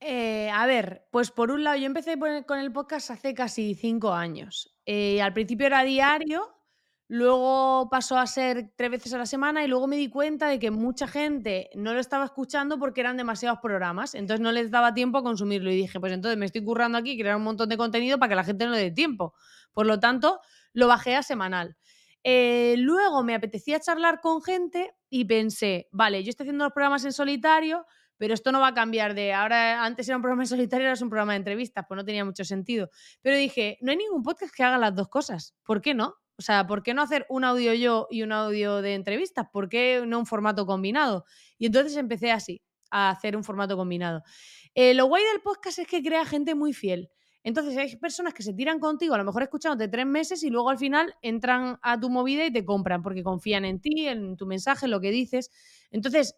Eh, a ver, pues por un lado, yo empecé con el podcast hace casi cinco años. Eh, al principio era diario, luego pasó a ser tres veces a la semana y luego me di cuenta de que mucha gente no lo estaba escuchando porque eran demasiados programas, entonces no les daba tiempo a consumirlo y dije, pues entonces me estoy currando aquí, crear un montón de contenido para que la gente no le dé tiempo. Por lo tanto, lo bajé a semanal. Eh, luego me apetecía charlar con gente y pensé, vale, yo estoy haciendo los programas en solitario, pero esto no va a cambiar de ahora, antes era un programa en solitario, ahora es un programa de entrevistas, pues no tenía mucho sentido. Pero dije, no hay ningún podcast que haga las dos cosas, ¿por qué no? O sea, ¿por qué no hacer un audio yo y un audio de entrevistas? ¿Por qué no un formato combinado? Y entonces empecé así, a hacer un formato combinado. Eh, lo guay del podcast es que crea gente muy fiel. Entonces hay personas que se tiran contigo, a lo mejor escuchándote tres meses y luego al final entran a tu movida y te compran porque confían en ti, en tu mensaje, en lo que dices. Entonces,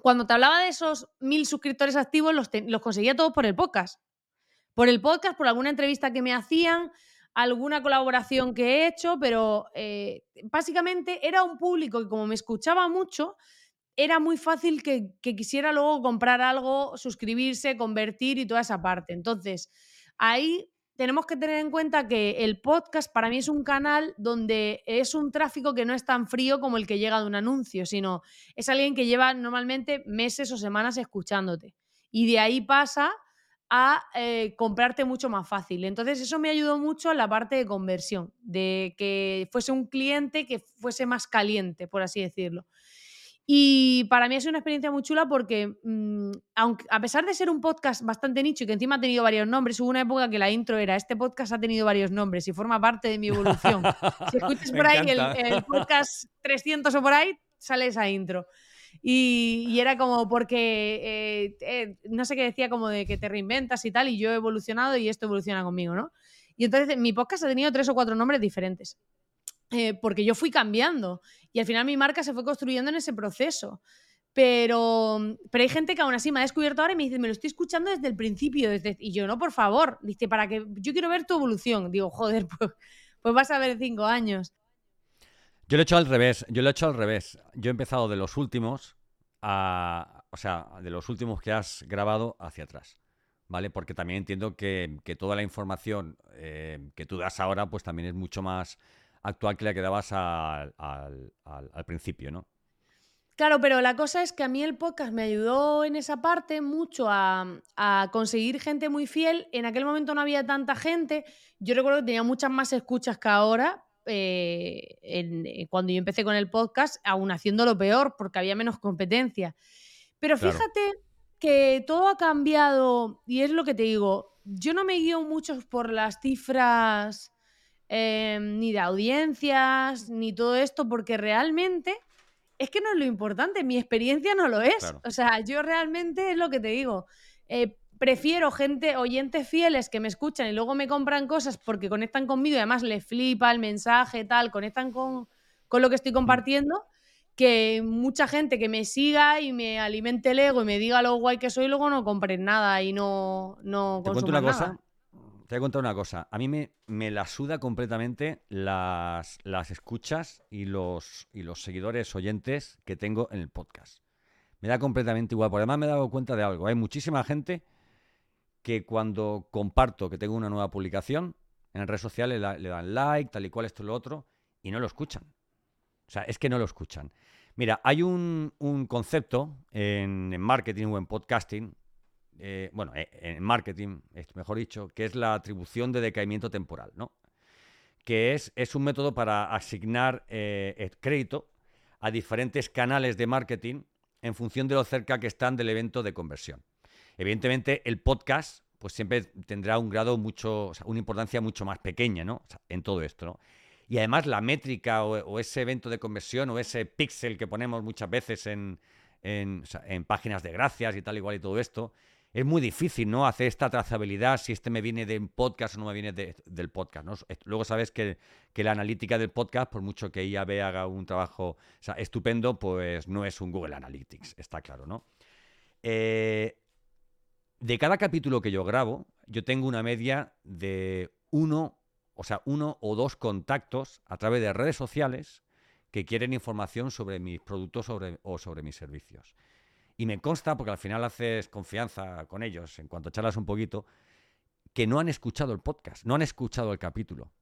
cuando te hablaba de esos mil suscriptores activos, los, conseguía todos por el podcast. Por el podcast, por alguna entrevista que me hacían, alguna colaboración que he hecho, pero eh, básicamente era un público que como me escuchaba mucho, era muy fácil que, que, quisiera luego comprar algo, suscribirse, convertir y toda esa parte. Entonces, Ahí tenemos que tener en cuenta que el podcast para mí es un canal donde es un tráfico que no es tan frío como el que llega de un anuncio, sino es alguien que lleva normalmente meses o semanas escuchándote. Y de ahí pasa a eh, comprarte mucho más fácil. Entonces eso me ayudó mucho en la parte de conversión, de que fuese un cliente que fuese más caliente, por así decirlo. Y para mí es una experiencia muy chula porque, mm, aunque, a pesar de ser un podcast bastante nicho y que encima ha tenido varios nombres, hubo una época que la intro era, este podcast ha tenido varios nombres y forma parte de mi evolución. si escuchas por ahí el, podcast 300 o por ahí, sale esa intro. Y, era como porque, eh, eh, no sé qué decía, como de que te reinventas y tal, y yo he evolucionado y esto evoluciona conmigo, ¿no? Y entonces mi podcast ha tenido tres o cuatro nombres diferentes. Eh, porque yo fui cambiando y al final mi marca se fue construyendo en ese proceso. Pero, pero hay gente que aún así me ha descubierto ahora y me dice, me lo estoy escuchando desde el principio. Y yo, no, por favor, dice, para que yo quiero ver tu evolución. Digo, joder, pues, pues vas a ver cinco años. Yo lo he hecho al revés, yo lo he hecho al revés. Yo he empezado de los últimos a, o sea, de los últimos que has grabado hacia atrás. ¿Vale? Porque también entiendo que, toda la información eh, que tú das ahora, pues también es mucho más actual que la que dabas al, principio, ¿no? Claro, pero la cosa es que a mí el podcast me ayudó en esa parte mucho a, conseguir gente muy fiel. En aquel momento no había tanta gente. Yo recuerdo que tenía muchas más escuchas que ahora. Eh, eh, cuando yo empecé con el podcast, aún haciéndolo peor, porque había menos competencia. Pero fíjate que todo ha cambiado y es lo que te digo. Yo no me guío mucho por las cifras Em, ni de audiencias, ni todo esto, porque realmente es que no es lo importante, mi experiencia no lo es. O sea, yo realmente es lo que te digo. Eh, prefiero gente, oyentes fieles que me escuchan y luego me compran cosas porque conectan conmigo y además les flipa el mensaje, tal, conectan con, con lo que estoy compartiendo, que mucha gente que me siga y me alimente el ego y me diga lo guay que soy, luego no compren nada y no, no ¿Te cuento una cosa? Te voy a contar una cosa. A mí me, me la suda completamente las, las escuchas y los, y los seguidores oyentes que tengo en el podcast. Me da completamente igual. Por además me he dado cuenta de algo. Hay muchísima gente que cuando comparto que tengo una nueva publicación en redes sociales le dan like, tal y cual, esto y lo otro, y no lo escuchan. O sea, es que no lo escuchan. Mira, hay un, un concepto en, marketing o en podcasting, eh, bueno, eh, en marketing, mejor dicho, que es la atribución de decaimiento temporal, ¿no? Que es, es un método para asignar eh, el crédito a diferentes canales de marketing en función de lo cerca que están del evento de conversión. Evidentemente, el podcast pues siempre tendrá un grado mucho, o sea, una importancia mucho más pequeña, ¿no? O sea, en todo esto, ¿no? Y además la métrica o, o ese evento de conversión o ese píxel que ponemos muchas veces en, en, páginas de gracias y tal igual y todo esto, es muy difícil, ¿no? Hacer esta trazabilidad, si este me viene de un podcast o no me viene de- del podcast, ¿no? Luego sabes que, que la analítica del podcast, por mucho que IAB haga un trabajo o sea, estupendo, pues no es un Google Analytics, está claro, ¿no? Eh, de cada capítulo que yo grabo, yo tengo una media de uno, o sea, uno o dos contactos a través de redes sociales que quieren información sobre mis productos o sobre mis servicios. Y me consta, porque al final haces confianza con ellos, en cuanto charlas un poquito, que no han escuchado el podcast, no han escuchado el capítulo,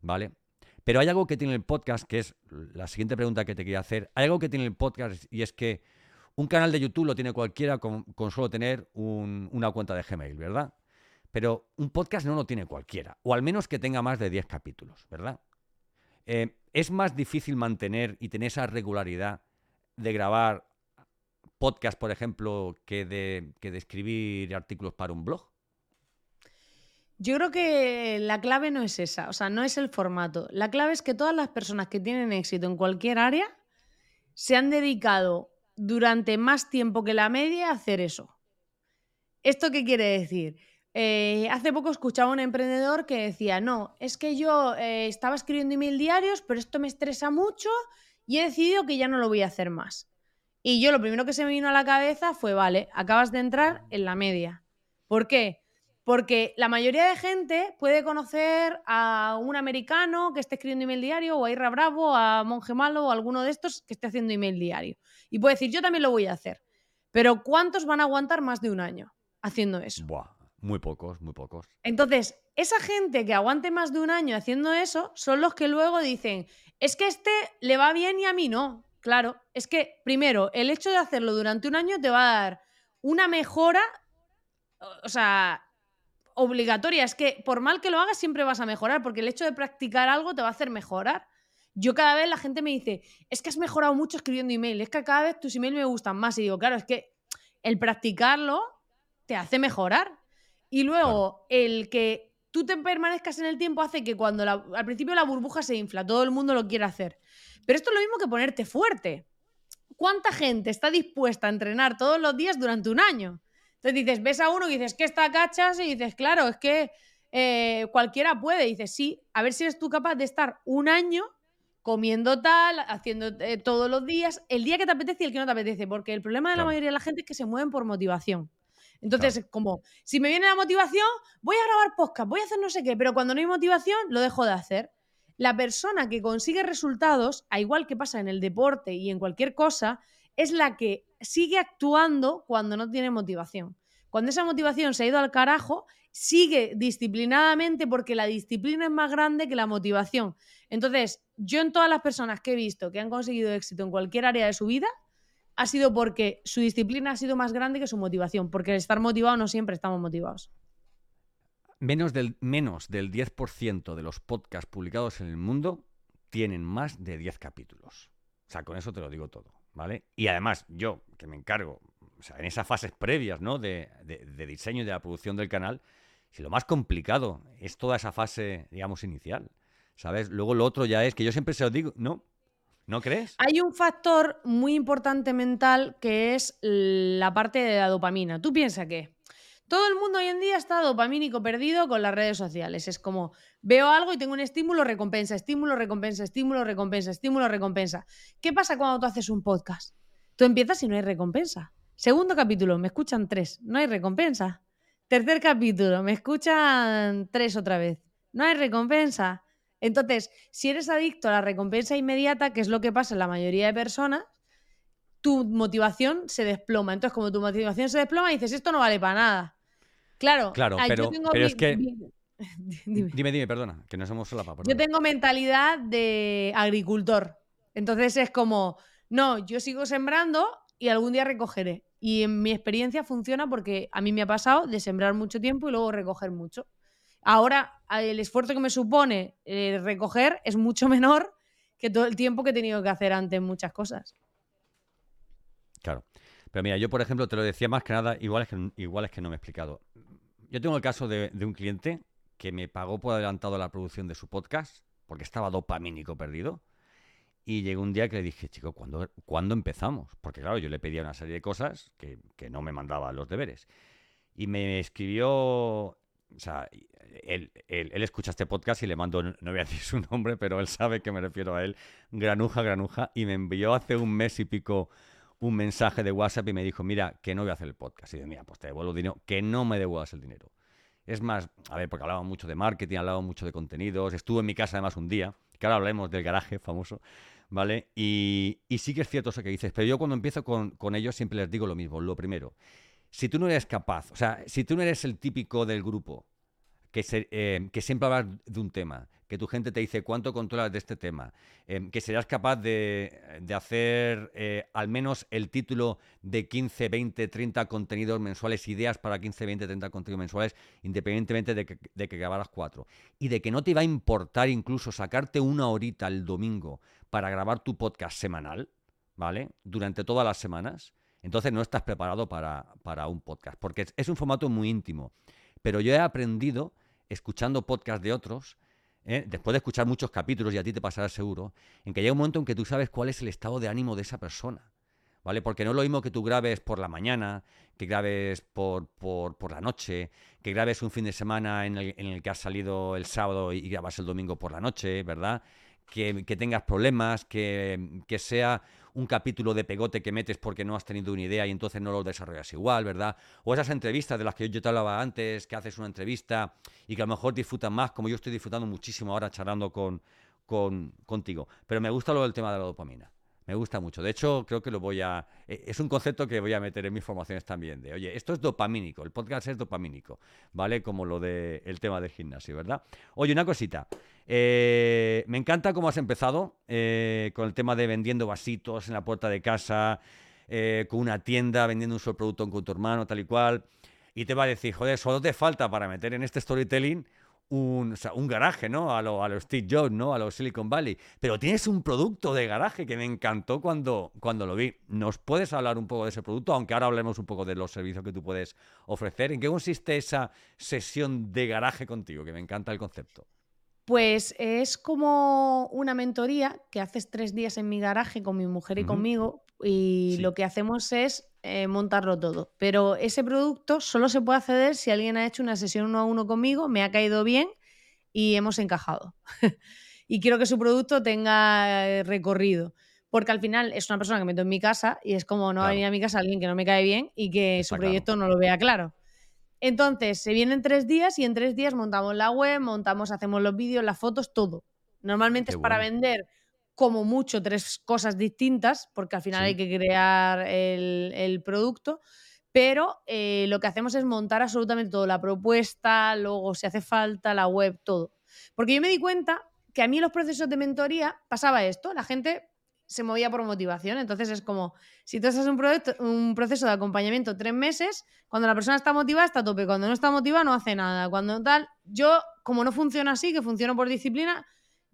¿vale? Pero hay algo que tiene el podcast, que es la siguiente pregunta que te quería hacer. Hay algo que tiene el podcast y es que un canal de YouTube lo tiene cualquiera con, solo tener un- una cuenta de Gmail, ¿verdad? Pero un podcast no lo tiene cualquiera, o al menos que tenga más de 10 capítulos, ¿verdad? Eh, es más difícil mantener y tener esa regularidad de grabar podcast, por ejemplo, que de, que de escribir artículos para un blog. Yo creo que la clave no es esa, o sea, no es el formato. La clave es que todas las personas que tienen éxito en cualquier área se han dedicado durante más tiempo que la media hacer eso. ¿Esto qué quiere decir? Eh, hace poco escuchaba a un emprendedor que decía, no, es que yo eh, estaba escribiendo email diarios, pero esto me estresa mucho y he decidido que ya no lo voy a hacer más. Y yo lo primero que se me vino a la cabeza fue, vale, acabas de entrar en la media. ¿Por qué? Porque la mayoría de gente puede conocer a un americano que esté escribiendo email diario, o a Irra Bravo, a Monje Malo, o a alguno de estos que esté haciendo email diario. Y puede decir, yo también lo voy a hacer. Pero ¿cuántos van a aguantar más de un año haciendo eso? Buah, muy pocos, muy pocos. Entonces, esa gente que aguante más de un año haciendo eso son los que luego dicen, es que este le va bien y a mí no. Claro, es que primero, el hecho de hacerlo durante un año te va a dar una mejora, o- sea, obligatoria. Es que por mal que lo hagas siempre vas a mejorar, porque el hecho de practicar algo te va a hacer mejorar. Yo cada vez la gente me dice, es que has mejorado mucho escribiendo email, es que cada vez tus emails me gustan más. Y digo, claro, es que el practicarlo te hace mejorar. Y luego, el que tú te permanezcas en el tiempo hace que cuando la- al principio la burbuja se infla, todo el mundo lo quiere hacer. Pero esto es lo mismo que ponerte fuerte. ¿Cuánta gente está dispuesta a entrenar todos los días durante un año? Entonces dices, ves a uno y dices, que está cachas? Y dices, claro, es que eh, cualquiera puede. Y dices, sí, a ver si eres tú capaz de estar un año comiendo tal, haciendo eh, todos los días, el día que te apetece y el que no te apetece. Porque el problema de la Claro. mayoría de la gente es que se mueven por motivación. Entonces, es como, si me viene la motivación, voy a grabar podcast, voy a hacer no sé qué, pero cuando no hay motivación, lo dejo de hacer. La persona que consigue resultados, a igual que pasa en el deporte y en cualquier cosa, es la que sigue actuando cuando no tiene motivación. Cuando esa motivación se ha ido al carajo, sigue disciplinadamente porque la disciplina es más grande que la motivación. Entonces, yo en todas las personas que he visto que han conseguido éxito en cualquier área de su vida, ha sido porque su disciplina ha sido más grande que su motivación, porque el estar motivado no siempre estamos motivados. Menos del, menos del 10% de los podcasts publicados en el mundo tienen más de 10 capítulos. O sea, con eso te lo digo todo, ¿vale? Y además, yo, que me encargo, o sea, en esas fases previas, ¿no? De, de- de diseño y de la producción del canal, si lo más complicado es toda esa fase, digamos, inicial, ¿sabes? Luego lo otro ya es que yo siempre se lo digo, ¿no? ¿No crees? Hay un factor muy importante mental que es la parte de la dopamina. Tú piensas que Todo el mundo hoy en día está dopamínico perdido con las redes sociales. Es como, veo algo y tengo un estímulo, recompensa, estímulo, recompensa, estímulo, recompensa, estímulo, recompensa. ¿Qué pasa cuando tú haces un podcast? Tú empiezas y no hay recompensa. Segundo capítulo, me escuchan tres, no hay recompensa. Tercer capítulo, me escuchan tres otra vez, no hay recompensa. Entonces, si eres adicto a la recompensa inmediata, que es lo que pasa en la mayoría de personas, tu motivación se desploma. Entonces, como tu motivación se desploma, dices, esto no vale para nada. Claro, claro ah, pero, mi- es que... mi- Dime. Dime, dime, perdona, que no somos solapa. Yo tengo mentalidad de agricultor. Entonces es como, no, yo sigo sembrando y algún día recogeré. Y en mi experiencia funciona porque a mí me ha pasado de sembrar mucho tiempo y luego recoger mucho. Ahora el esfuerzo que me supone eh, recoger es mucho menor que todo el tiempo que he tenido que hacer antes muchas cosas. Claro. Pero mira, yo por ejemplo te lo decía más que nada, igual es que, igual es que no me he explicado. Yo tengo el caso de, de un cliente que me pagó por adelantado la producción de su podcast porque estaba dopamínico perdido. Y llegó un día que le dije, chico, ¿cuándo, ¿cuándo empezamos? Porque claro, yo le pedía una serie de cosas que, que no me mandaba los deberes. Y me escribió, o sea, él, él- él escucha este podcast y le mando, no voy a decir su nombre, pero él sabe que me refiero a él, granuja, granuja, y me envió hace un mes y pico un mensaje de WhatsApp y me dijo, mira, que no voy a hacer el podcast. Y yo, mira, pues te devuelvo el dinero, que no me devuelvas el dinero. Es más, a ver, porque hablaba mucho de marketing, hablaba mucho de contenidos, estuvo en mi casa además un día, que ahora hablaremos del garaje famoso, ¿vale? Y, y sí que es cierto eso que dices, pero yo cuando empiezo con, con ellos siempre les digo lo mismo, lo primero, si tú no eres capaz, o sea, si tú no eres el típico del grupo que, se- eh, que siempre hablas de un tema, que tu gente te dice cuánto controlas de este tema, eh, que serás capaz de, de hacer eh, al menos el título de 15, 20, 30 contenidos mensuales, ideas para 15, 20, 30 contenidos mensuales, independientemente de que, de que grabaras cuatro. Y de que no te va a importar incluso sacarte una horita el domingo para grabar tu podcast semanal, ¿vale? Durante todas las semanas. Entonces no estás preparado para, para un podcast, porque es, es un formato muy íntimo. Pero yo he aprendido, escuchando podcasts de otros, ¿eh? después de escuchar muchos capítulos, y a ti te pasará seguro, en que llega un momento en que tú sabes cuál es el estado de ánimo de esa persona. ¿Vale? Porque no es lo mismo que tú grabes por la mañana, que grabes por, por, por la noche, que grabes un fin de semana en el, en el que has salido el sábado y, grabas el domingo por la noche, ¿verdad? Que, que tengas problemas, que, que sea un capítulo de pegote que metes porque no has tenido una idea y entonces no lo desarrollas igual, ¿verdad? O esas entrevistas de las que yo te hablaba antes, que haces una entrevista y que a lo mejor disfrutan más, como yo estoy disfrutando muchísimo ahora charlando con, con, contigo. Pero me gusta lo del tema de la dopamina. Me gusta mucho. De hecho, creo que lo voy a. eh, Es un concepto que voy a meter en mis formaciones también. De, oye, esto es dopamínico. El podcast es dopamínico. ¿Vale? Como lo del el tema del gimnasio, ¿verdad? Oye, una cosita. Eh, me encanta cómo has empezado eh, con el tema de vendiendo vasitos en la puerta de casa, eh, con una tienda, vendiendo un solo producto con tu hermano, tal y cual. Y te va a decir, joder, solo te falta para meter en este storytelling un, o sea, un garaje, ¿no? A los a lo Steve Jobs, ¿no? A los Silicon Valley. Pero tienes un producto de garaje que me encantó cuando, cuando lo vi. ¿Nos puedes hablar un poco de ese producto? Aunque ahora hablemos un poco de los servicios que tú puedes ofrecer. ¿En qué consiste esa sesión de garaje contigo? Que me encanta el concepto. Pues es como una mentoría que haces tres días en mi garaje con mi mujer y conmigo y Sí. lo que hacemos es eh, montarlo todo. Pero ese producto solo se puede acceder si alguien ha hecho una sesión uno a uno conmigo, me ha caído bien y hemos encajado. y quiero que su producto tenga eh, recorrido. Porque al final es una persona que meto en mi casa y es como no va a venir a mi casa alguien que no me cae bien y que Está su claro. proyecto no lo vea claro. Entonces, se vienen tres días y en tres días montamos la web, montamos, hacemos los vídeos, las fotos, todo. Normalmente Qué es para vender como mucho tres cosas distintas, porque al final Sí. hay que crear el, el producto, pero eh, lo que hacemos es montar absolutamente todo, la propuesta, luego si hace falta, la web, todo. Porque yo me di cuenta que a mí en los procesos de mentoría pasaba esto, la gente se movía por motivación, entonces es como, si tú haces un, proyecto- un proceso de acompañamiento tres meses, cuando la persona está motivada está a tope, cuando no está motivada no hace nada, cuando tal, yo como no funciona así, que funciona por disciplina,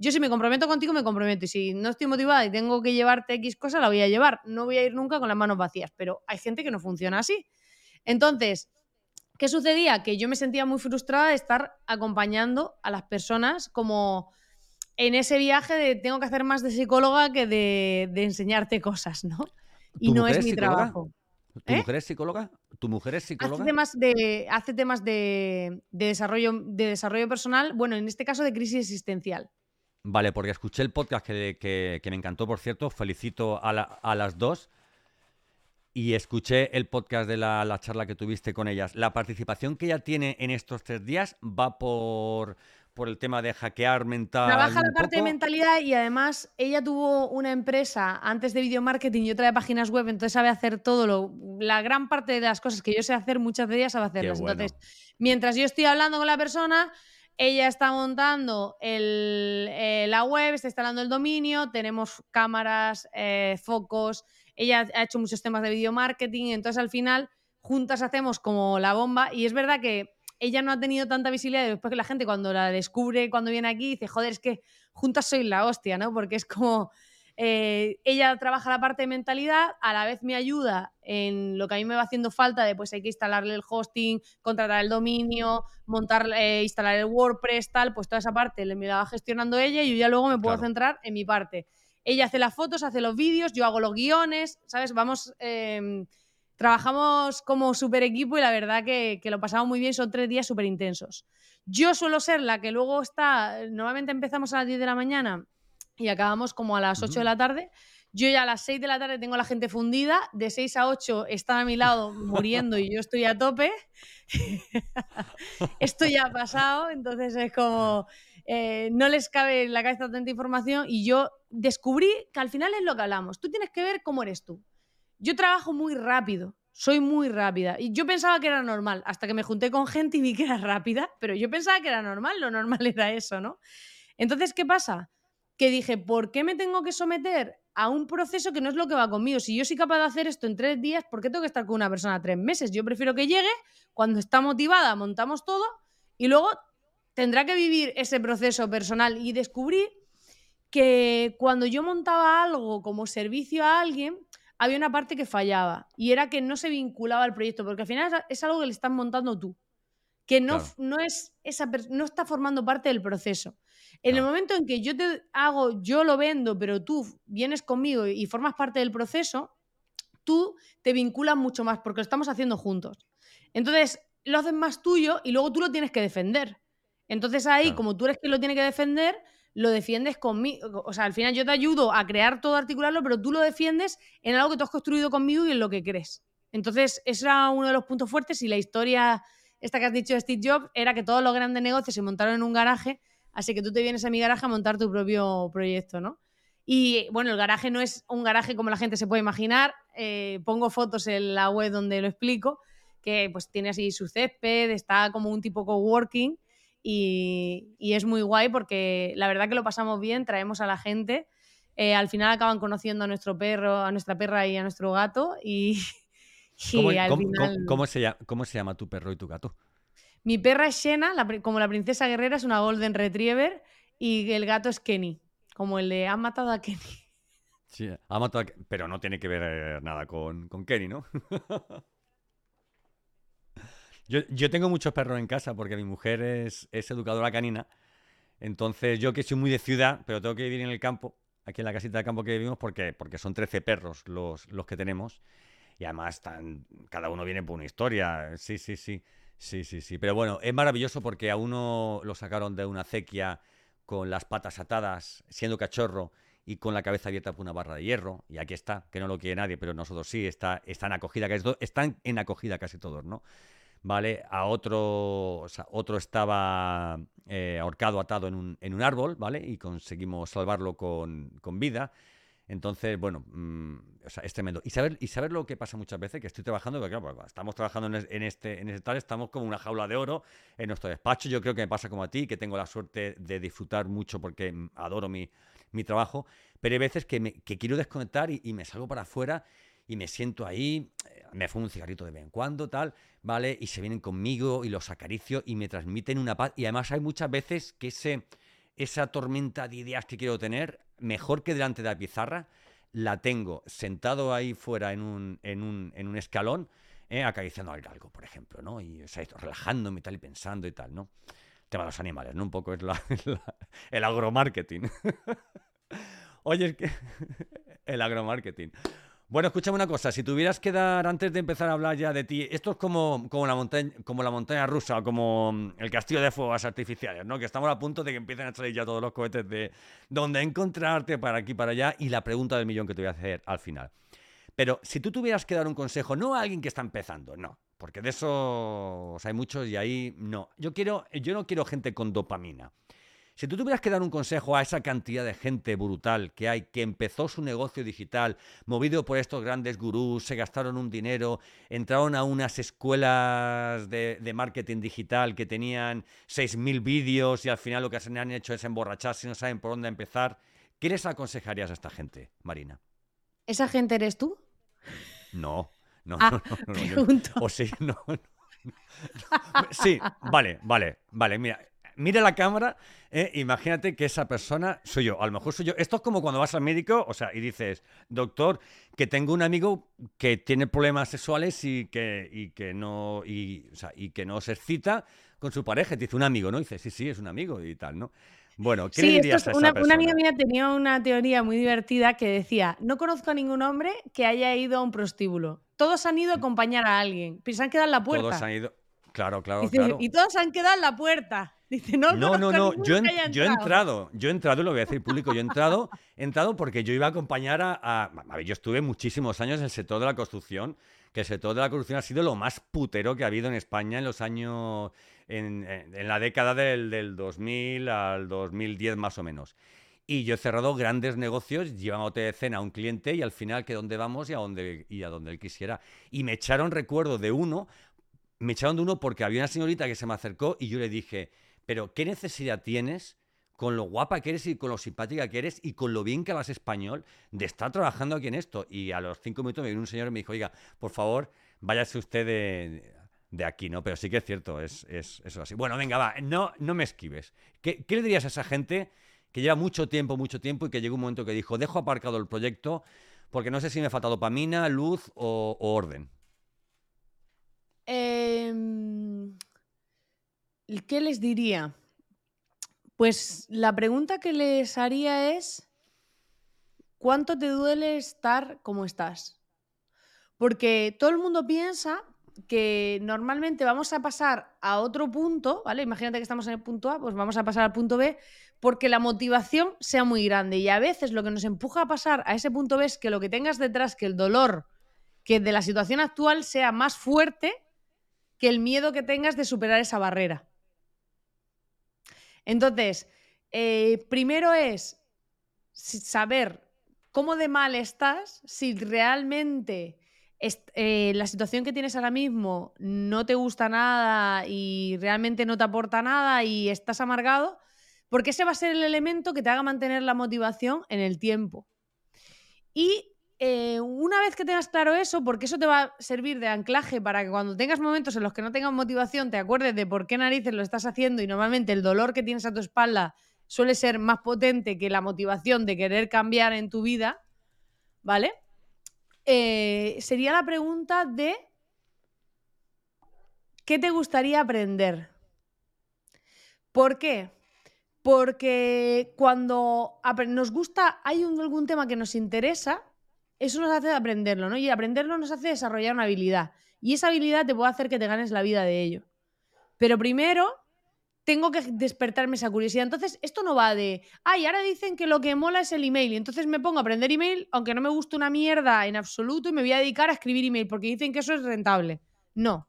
yo si me comprometo contigo me comprometo y si no estoy motivada y tengo que llevarte X cosa, la voy a llevar, no voy a ir nunca con las manos vacías, pero hay gente que no funciona así. Entonces, ¿qué sucedía? Que yo me sentía muy frustrada de estar acompañando a las personas como en ese viaje de tengo que hacer más de psicóloga que de, de enseñarte cosas, ¿no? Y ¿Tu no es es mi trabajo. ¿Tu ¿Eh? mujer es psicóloga? ¿Tu mujer es Hace psicóloga? temas de, hace temas de, de desarrollo, de desarrollo personal, bueno, en este caso de crisis existencial. Vale, porque escuché el podcast que, que- que me encantó, por cierto. Felicito a, la- a las dos. Y escuché el podcast de la, la charla que tuviste con ellas. La participación que ella tiene en estos tres días va por, por el tema de hackear mental. Trabaja la parte de poco. mentalidad y además ella tuvo una empresa antes de video marketing y otra de páginas web, entonces sabe hacer todo lo, la gran parte de las cosas que yo sé hacer, muchas de ellas sabe hacerlas. bueno. Entonces, mientras yo estoy hablando con la persona, ella está montando eh, la web, está instalando el dominio, tenemos cámaras, eh, focos, ella ha hecho muchos temas de video marketing, entonces al final juntas hacemos como la bomba y es verdad que ella no ha tenido tanta visibilidad después que la gente cuando la descubre, cuando viene aquí, dice, joder, es que juntas soy la hostia, ¿no? Porque es como, eh, ella trabaja la parte de mentalidad, a la vez me ayuda en lo que a mí me va haciendo falta, de pues hay que instalarle el hosting, contratar el dominio, montar, eh, instalar el WordPress, tal, pues toda esa parte me la va gestionando ella y yo ya luego me puedo Claro. centrar en mi parte. Ella hace las fotos, hace los vídeos, yo hago los guiones, ¿sabes? Vamos, eh, trabajamos como super equipo y la verdad que, que lo pasamos muy bien, son tres días súper intensos. Yo suelo ser la que luego está, normalmente empezamos a las 10 de la mañana y acabamos como a las 8 de la tarde. Yo ya a las 6 de la tarde tengo a la gente fundida, de 6 a 8 están a mi lado muriendo y yo estoy a tope. Esto ya ha pasado, entonces es como eh, no les cabe en la cabeza tanta información y yo descubrí que al final es lo que hablamos. Tú tienes que ver cómo eres tú. Yo trabajo muy rápido, soy muy rápida y yo pensaba que era normal hasta que me junté con gente y vi que era rápida, pero yo pensaba que era normal, lo normal era eso, ¿no? Entonces, ¿qué pasa? Que dije, ¿por qué me tengo que someter a un proceso que no es lo que va conmigo? Si yo soy capaz de hacer esto en tres días, ¿por qué tengo que estar con una persona tres meses? Yo prefiero que llegue, cuando está motivada, montamos todo y luego tendrá que vivir ese proceso personal y descubrí que cuando yo montaba algo como servicio a alguien, había una parte que fallaba y era que no se vinculaba al proyecto, porque al final es- algo que le estás montando tú, que no, Claro. no, es esa no está formando parte del proceso. En el momento en que yo te hago, yo lo vendo, pero tú vienes conmigo y formas parte del proceso, tú te vinculas mucho más porque lo estamos haciendo juntos. Entonces, lo haces más tuyo y luego tú lo tienes que defender. Entonces ahí, Claro. como tú eres quien lo tiene que defender, lo defiendes conmigo. O sea, al final yo te ayudo a crear todo, a articularlo, pero tú lo defiendes en algo que tú has construido conmigo y en lo que crees. Entonces, ese era uno de los puntos fuertes y la historia, esta que has dicho de Steve Jobs, era que todos los grandes negocios se montaron en un garaje, así que tú te vienes a mi garaje a montar tu propio proyecto, ¿no? Y bueno, el garaje no es un garaje como la gente se puede imaginar. eh, pongo fotos en la web donde lo explico, que pues tiene así su césped, está como un tipo coworking y, y es muy guay porque la verdad que lo pasamos bien, traemos a la gente. eh, al final acaban conociendo a nuestro perro, a nuestra perra y a nuestro gato y, y ¿Cómo, al cómo- final... cómo- cómo se llama, cómo se llama tu perro y tu gato? Mi perra es Shena, la como la princesa guerrera, es una Golden Retriever y el gato es Kenny, como el de han matado a Kenny. Sí, ha matado a Ke- pero no tiene que ver eh, nada con, con Kenny, ¿no? yo, yo tengo muchos perros en casa porque mi mujer es, es educadora canina. Entonces, yo que soy muy de ciudad, pero tengo que vivir en el campo, aquí en la casita de campo que vivimos, porque, porque son 13 perros los, los que tenemos. Y además, están, cada uno viene por una historia. Sí, sí, sí. Sí, sí, sí. Pero bueno, es maravilloso porque a uno lo sacaron de una acequia con las patas atadas, siendo cachorro y con la cabeza abierta por una barra de hierro. Y aquí está, que no lo quiere nadie, pero nosotros sí, está, está en acogida casi todos, están en acogida casi todos, ¿no? ¿Vale? A otro, otro estaba eh, ahorcado, atado en un, en un árbol, ¿vale? Y conseguimos salvarlo con, con vida. Entonces, bueno, mm, o sea, es tremendo. Y saber, y saber lo que pasa muchas veces, que estoy trabajando, porque claro, pues, estamos trabajando en, es- en este, en este tal, estamos como una jaula de oro en nuestro despacho. Yo creo que me pasa como a ti, que tengo la suerte de disfrutar mucho porque mm, adoro mi, mi trabajo, pero hay veces que, que quiero desconectar y, y me salgo para afuera y me siento ahí, eh, me fumo un cigarrito de vez en cuando, tal, ¿vale? Y se vienen conmigo y los acaricio y me transmiten una paz. Y además hay muchas veces que ese, esa tormenta de ideas que quiero tener, mejor que delante de la pizarra, la tengo sentado ahí fuera en un, en un, en un escalón, eh, acariciando al galgo, por ejemplo, ¿no? Y relajándome y tal y pensando y tal, ¿no? tema de los animales, ¿no? Un poco es la- la- el agromarketing. Oye, es que el agromarketing. Bueno, escúchame una cosa, si tuvieras que dar, antes de empezar a hablar ya de ti, esto es como, como, la, montaña, como la montaña rusa, o como mm, el castillo de fuegos artificiales, ¿no? Que estamos a punto de que empiecen a salir ya todos los cohetes de dónde encontrarte para aquí, para allá, y la pregunta del millón que te voy a hacer al final. Pero si tú tuvieras que dar un consejo, no a alguien que está empezando, no, porque de eso hay muchos y ahí no. Yo, quiero, yo no quiero gente con dopamina. Si tú tuvieras que dar un consejo a esa cantidad de gente brutal que hay, que empezó su negocio digital, movido por estos grandes gurús, se gastaron un dinero, entraron a unas escuelas de, marketing digital que tenían 6.000 vídeos y al final lo que se han hecho es emborracharse y no saben por dónde empezar, ¿qué les aconsejarías a esta gente, Marina? ¿Esa gente eres tú? No, no, ah, no, pregunto. o sí, no, Sí, vale, vale, vale. Mira, mira la cámara, eh, imagínate que esa persona soy yo, a lo mejor soy yo. Esto es como cuando vas al médico, o sea, y dices, doctor, que tengo un amigo que tiene problemas sexuales y que, y que no, y, o sea, y que no se excita con su pareja. Te dice un amigo, ¿no? Y dice, sí, sí, es un amigo y tal, ¿no? Bueno, ¿qué le dirías a esa una, persona? una amiga mía tenía una teoría muy divertida que decía, no conozco a ningún hombre que haya ido a un prostíbulo. Todos han ido a acompañar a alguien, pero se han quedado en la puerta. Todos han ido... Claro, claro, claro. Y todos han quedado en la puerta. Dice, no, no, no, no. Yo, yo, he entrado, yo he entrado, lo voy a decir público, yo he entrado, he entrado porque yo iba a acompañar a, a, a, ver, yo estuve muchísimos años en el sector de la construcción, que el sector de la construcción ha sido lo más putero que ha habido en España en los años, en, en la década del, del 2000 al 2010 más o menos. Y yo he cerrado grandes negocios, llevándote de cena a un cliente y al final que dónde vamos y a dónde, y a donde él quisiera. Y me echaron recuerdo de uno, me echaron de uno porque había una señorita que se me acercó y yo le dije, pero ¿qué necesidad tienes con lo guapa que eres y con lo simpática que eres y con lo bien que hablas español de estar trabajando aquí en esto? Y a los cinco minutos me vino un señor y me dijo, oiga, por favor, váyase usted de, aquí, ¿no? Pero sí que es cierto, es, eso así. Bueno, venga, va, no, no me esquives. ¿Qué, le dirías a esa gente que lleva mucho tiempo, mucho tiempo y que llegó un momento que dijo, dejo aparcado el proyecto porque no sé si me falta dopamina, luz o, o orden? Eh ¿Qué les diría? Pues la pregunta que les haría es, ¿cuánto te duele estar como estás? Porque todo el mundo piensa que normalmente vamos a pasar a otro punto, ¿vale? Imagínate que estamos en el punto A, pues vamos a pasar al punto B, porque la motivación sea muy grande. Y a veces lo que nos empuja a pasar a ese punto B es que lo que tengas detrás, que el dolor que de la situación actual sea más fuerte que el miedo que tengas de superar esa barrera. Entonces, eh, primero es saber cómo de mal estás, si realmente eh, la situación que tienes ahora mismo no te gusta nada y realmente no te aporta nada y estás amargado, porque ese va a ser el elemento que te haga mantener la motivación en el tiempo. Y eh, una vez que tengas claro eso, porque eso te va a servir de anclaje para que cuando tengas momentos en los que no tengas motivación, te acuerdes de por qué narices lo estás haciendo y normalmente el dolor que tienes a tu espalda suele ser más potente que la motivación de querer cambiar en tu vida, ¿vale? Eh, sería la pregunta de ¿qué te gustaría aprender? ¿Por qué? Porque cuando nos gusta, hay algún tema que nos interesa, eso nos hace aprenderlo, ¿no? Y aprenderlo nos hace desarrollar una habilidad. Y esa habilidad te puede hacer que te ganes la vida de ello. Pero primero tengo que despertarme esa curiosidad. Entonces, esto no va de, ay, ahora dicen que lo que mola es el email. Y entonces me pongo a aprender email, aunque no me guste una mierda en absoluto, y me voy a dedicar a escribir email, porque dicen que eso es rentable. No.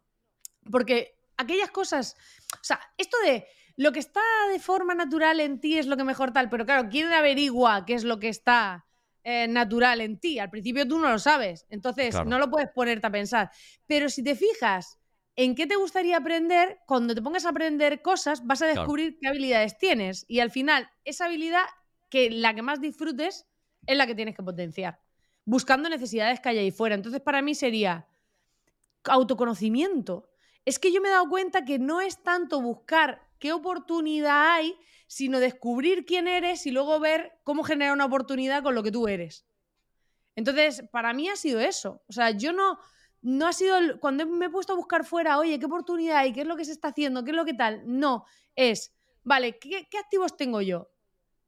Porque aquellas cosas, o sea, esto de lo que está de forma natural en ti es lo que mejor tal, pero claro, ¿quién averigua qué es lo que está eh, natural en ti. Al principio tú no lo sabes, entonces no lo puedes ponerte a pensar. Pero si te fijas en qué te gustaría aprender, cuando te pongas a aprender cosas, vas a descubrir qué habilidades tienes. Y al final, esa habilidad, que la que más disfrutes, es la que tienes que potenciar. Buscando necesidades que hay ahí fuera. Entonces, para mí sería autoconocimiento. Es que yo me he dado cuenta que no es tanto buscar qué oportunidad hay, sino descubrir quién eres y luego ver cómo generar una oportunidad con lo que tú eres. Entonces, para mí ha sido eso. O sea, yo no, no ha sido, cuando me he puesto a buscar fuera, oye, ¿qué oportunidad hay? ¿Qué es lo que se está haciendo? ¿Qué es lo que tal? No, es, vale, ¿qué, activos tengo yo?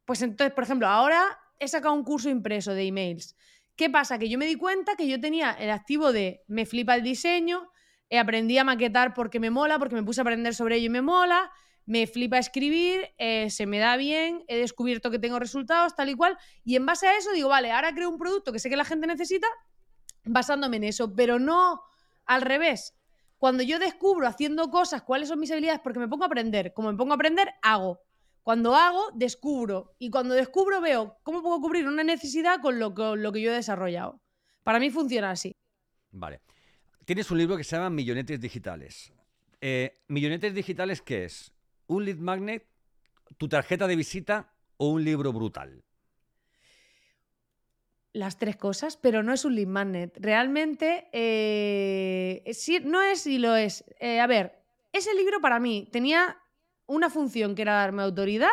Pues entonces, por ejemplo, ahora he sacado un curso impreso de emails. ¿Qué pasa? Que yo me di cuenta que yo tenía el activo de me flipa el diseño, eh, aprendí a maquetar porque me mola, porque me puse a aprender sobre ello y me mola, me flipa escribir, eh, se me da bien, he descubierto que tengo resultados, tal y cual, y en base a eso digo, vale, ahora creo un producto que sé que la gente necesita, basándome en eso, pero no al revés. Cuando yo descubro haciendo cosas cuáles son mis habilidades, porque me pongo a aprender, como me pongo a aprender, hago. Cuando hago, descubro. Y cuando descubro, veo cómo puedo cubrir una necesidad con lo que, yo he desarrollado. Para mí funciona así. Vale. Tienes un libro que se llama Millonetes Digitales. Eh, ¿Millonetes Digitales qué es? ¿Un lead magnet, tu tarjeta de visita o un libro brutal? Las tres cosas, pero no es un lead magnet. Realmente, eh, sí, no es y lo es. Eh, a ver, ese libro para mí tenía una función que era darme autoridad,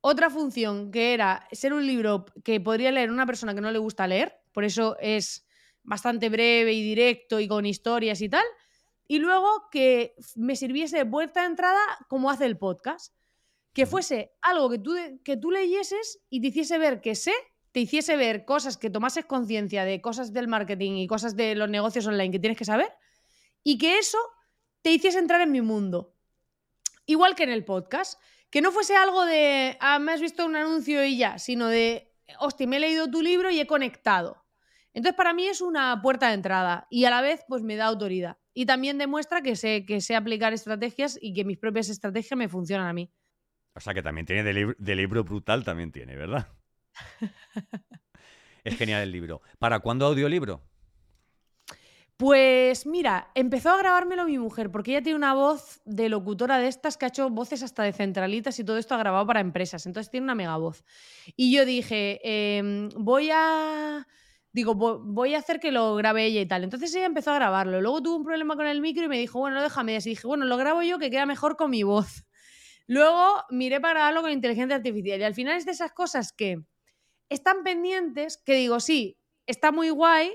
otra función que era ser un libro que podría leer una persona que no le gusta leer, por eso es bastante breve y directo y con historias y tal, y luego que me sirviese de puerta de entrada como hace el podcast, que fuese algo que tú, que tú leyeses y te hiciese ver que sé te hiciese ver cosas, que tomases conciencia de cosas del marketing y cosas de los negocios online que tienes que saber, y que eso te hiciese entrar en mi mundo. Igual que en el podcast. Que no fuese algo de, ah, me has visto un anuncio y ya, sino de, hostia, me he leído tu libro y he conectado. Entonces, para mí es una puerta de entrada y a la vez, pues me da autoridad. Y también demuestra que sé, que sé aplicar estrategias y que mis propias estrategias me funcionan a mí. O sea, que también tiene de libro brutal, también tiene, ¿verdad? es genial el libro. ¿Para cuándo audiolibro? Pues mira, empezó a grabármelo mi mujer, porque ella tiene una voz de locutora de estas que ha hecho voces hasta de centralitas y todo esto ha grabado para empresas, entonces tiene una mega voz. Y yo dije, em, voy a... Digo, voy a hacer que lo grabe ella y tal. Entonces ella empezó a grabarlo. Luego tuvo un problema con el micro y me dijo, bueno, déjame. Y dije, bueno, lo grabo yo que queda mejor con mi voz. Luego miré para grabarlo con inteligencia artificial. Y al final es de esas cosas que están pendientes que digo, sí, está muy guay,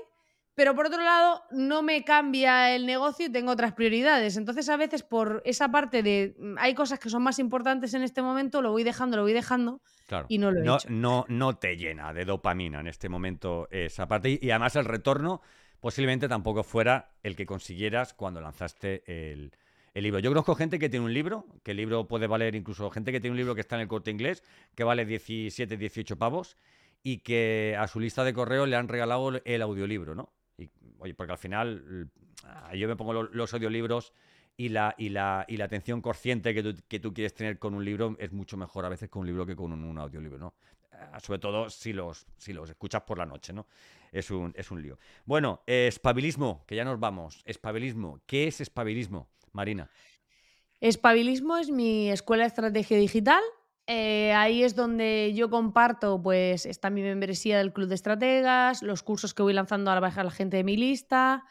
pero por otro lado no me cambia el negocio y tengo otras prioridades. Entonces a veces por esa parte de mm, hay cosas que son más importantes en este momento, lo voy dejando, lo voy dejando y no lo he no, hecho. No, no te llena de dopamina en este momento esa parte. Y además el retorno posiblemente tampoco fuera el que consiguieras cuando lanzaste el, el libro. Yo conozco gente que tiene un libro, que el libro puede valer incluso gente que tiene un libro que está en el corte inglés, que vale 17, 18 pavos y que a su lista de correo le han regalado el audiolibro, ¿no? Y, oye, porque al final yo me pongo los, audiolibros y la, y, la, y la atención consciente que tú, que tú, quieres tener con un libro es mucho mejor a veces con un libro que con un, audiolibro, ¿no? Ah, sobre todo si los, si los escuchas por la noche, ¿no? Es un, es un lío. Bueno, espabilismo, que ya nos vamos. Espabilismo. ¿Qué es espabilismo, Marina? Espabilismo es mi escuela de estrategia digital eh, ahí es donde yo comparto, pues está mi membresía del Club de Estrategas, los cursos que voy lanzando ahora bajar la gente de mi lista.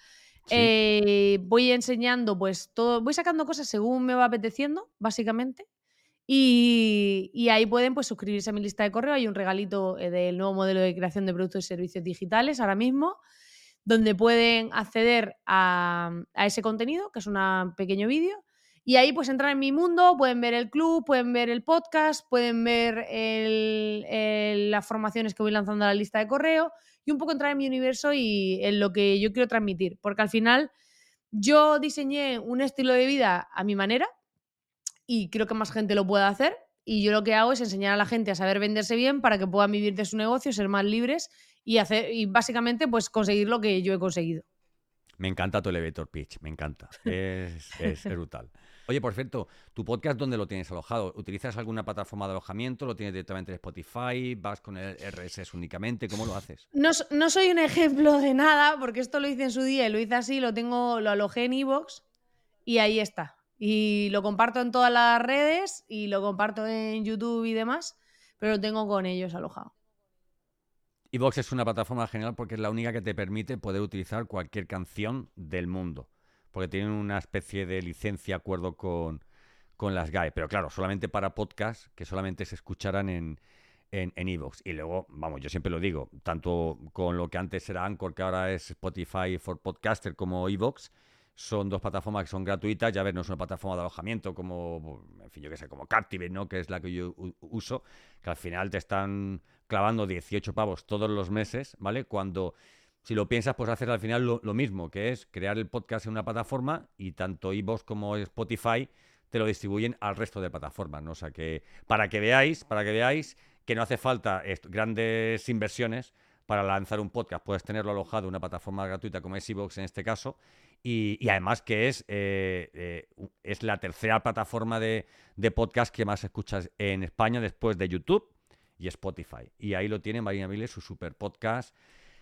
Eh, voy enseñando, pues todo, voy sacando cosas según me va apeteciendo, básicamente. Y, ahí pueden pues suscribirse a mi lista de correo. Hay un regalito eh, del nuevo modelo de creación de productos y servicios digitales ahora mismo, donde pueden acceder a, a ese contenido, que es un pequeño vídeo y ahí pues entran en mi mundo, pueden ver el club, pueden ver el podcast, pueden ver las formaciones que voy lanzando a la lista de correo y un poco entrar en mi universo y en lo que yo quiero transmitir. Porque al final yo diseñé un estilo de vida a mi manera y creo que más gente lo puede hacer. Y yo lo que hago es enseñar a la gente a saber venderse bien para que puedan vivir de su negocio, ser más libres y, hacer, y básicamente pues conseguir lo que yo he conseguido. Me encanta tu elevator pitch, me encanta. Es brutal. Oye, por cierto, ¿tu podcast dónde lo tienes alojado? ¿Utilizas alguna plataforma de alojamiento? ¿Lo tienes directamente en Spotify? ¿Vas con el RSS únicamente? ¿Cómo lo haces? No, no soy un ejemplo de nada, porque esto lo hice en su día y lo hice así, lo tengo, lo alojé en Evox y ahí está. Y lo comparto en todas las redes y lo comparto en YouTube y demás, pero lo tengo con ellos alojado. Evox es una plataforma genial porque es la única que te permite poder utilizar cualquier canción del mundo porque tienen una especie de licencia, acuerdo con, las GAE. Pero claro, solamente para podcast, que solamente se escucharan en en Evox. y luego, vamos, yo siempre lo digo, tanto con lo que antes era Anchor, que ahora es Spotify for Podcaster, como Evox, son dos plataformas que son gratuitas. Ya ver, no es una plataforma de alojamiento como, en fin, yo qué sé, como Captivate, ¿no? Que es la que yo uso, que al final te están clavando 18 pavos todos los meses, ¿vale? Cuando, si lo piensas, pues haces al final lo, mismo, que es crear el podcast en una plataforma y tanto iVoox como Spotify te lo distribuyen al resto de plataformas, ¿no? O sea que, para que veáis, para que veáis que no hace falta grandes inversiones para lanzar un podcast. Puedes tenerlo alojado en una plataforma gratuita como es en este caso. Y, además que es, eh, eh, es la tercera plataforma de, podcast que más escuchas en España después de YouTube y Spotify. Y ahí lo tiene Marina Miles, su super podcast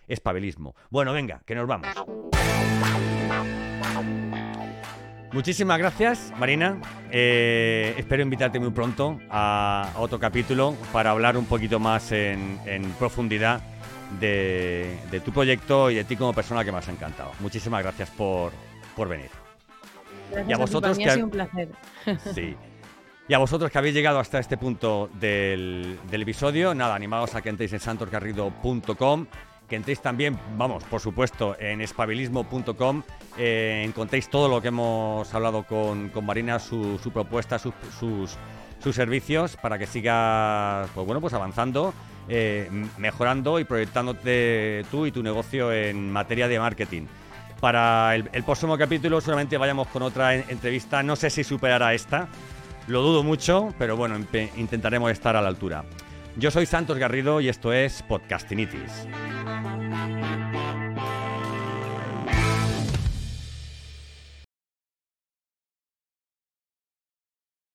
Espabelismo. Bueno, venga, que nos vamos. Muchísimas gracias, Marina. Eh, espero invitarte muy pronto a, otro capítulo para hablar un poquito más en profundidad de, tu proyecto y de ti como persona que me has encantado. Muchísimas gracias por, venir. y a vosotros que ha sido un placer. Sí. Y a vosotros que habéis llegado hasta este punto del, episodio, nada, animados a que entréis en santosgarrido.com, que entréis también, vamos, por supuesto, en espabilismo.com, eh, encontréis todo lo que hemos hablado con, Marina, su, propuesta, sus, sus, servicios, para que sigas, pues bueno, pues avanzando eh, mejorando y proyectándote tú y tu negocio en materia de marketing. Para el, próximo capítulo seguramente vayamos con otra entrevista, no sé si superará esta, lo dudo mucho, pero bueno, intentaremos estar a la altura. Yo soy Santos Garrido y esto es Podcastinitis. thank you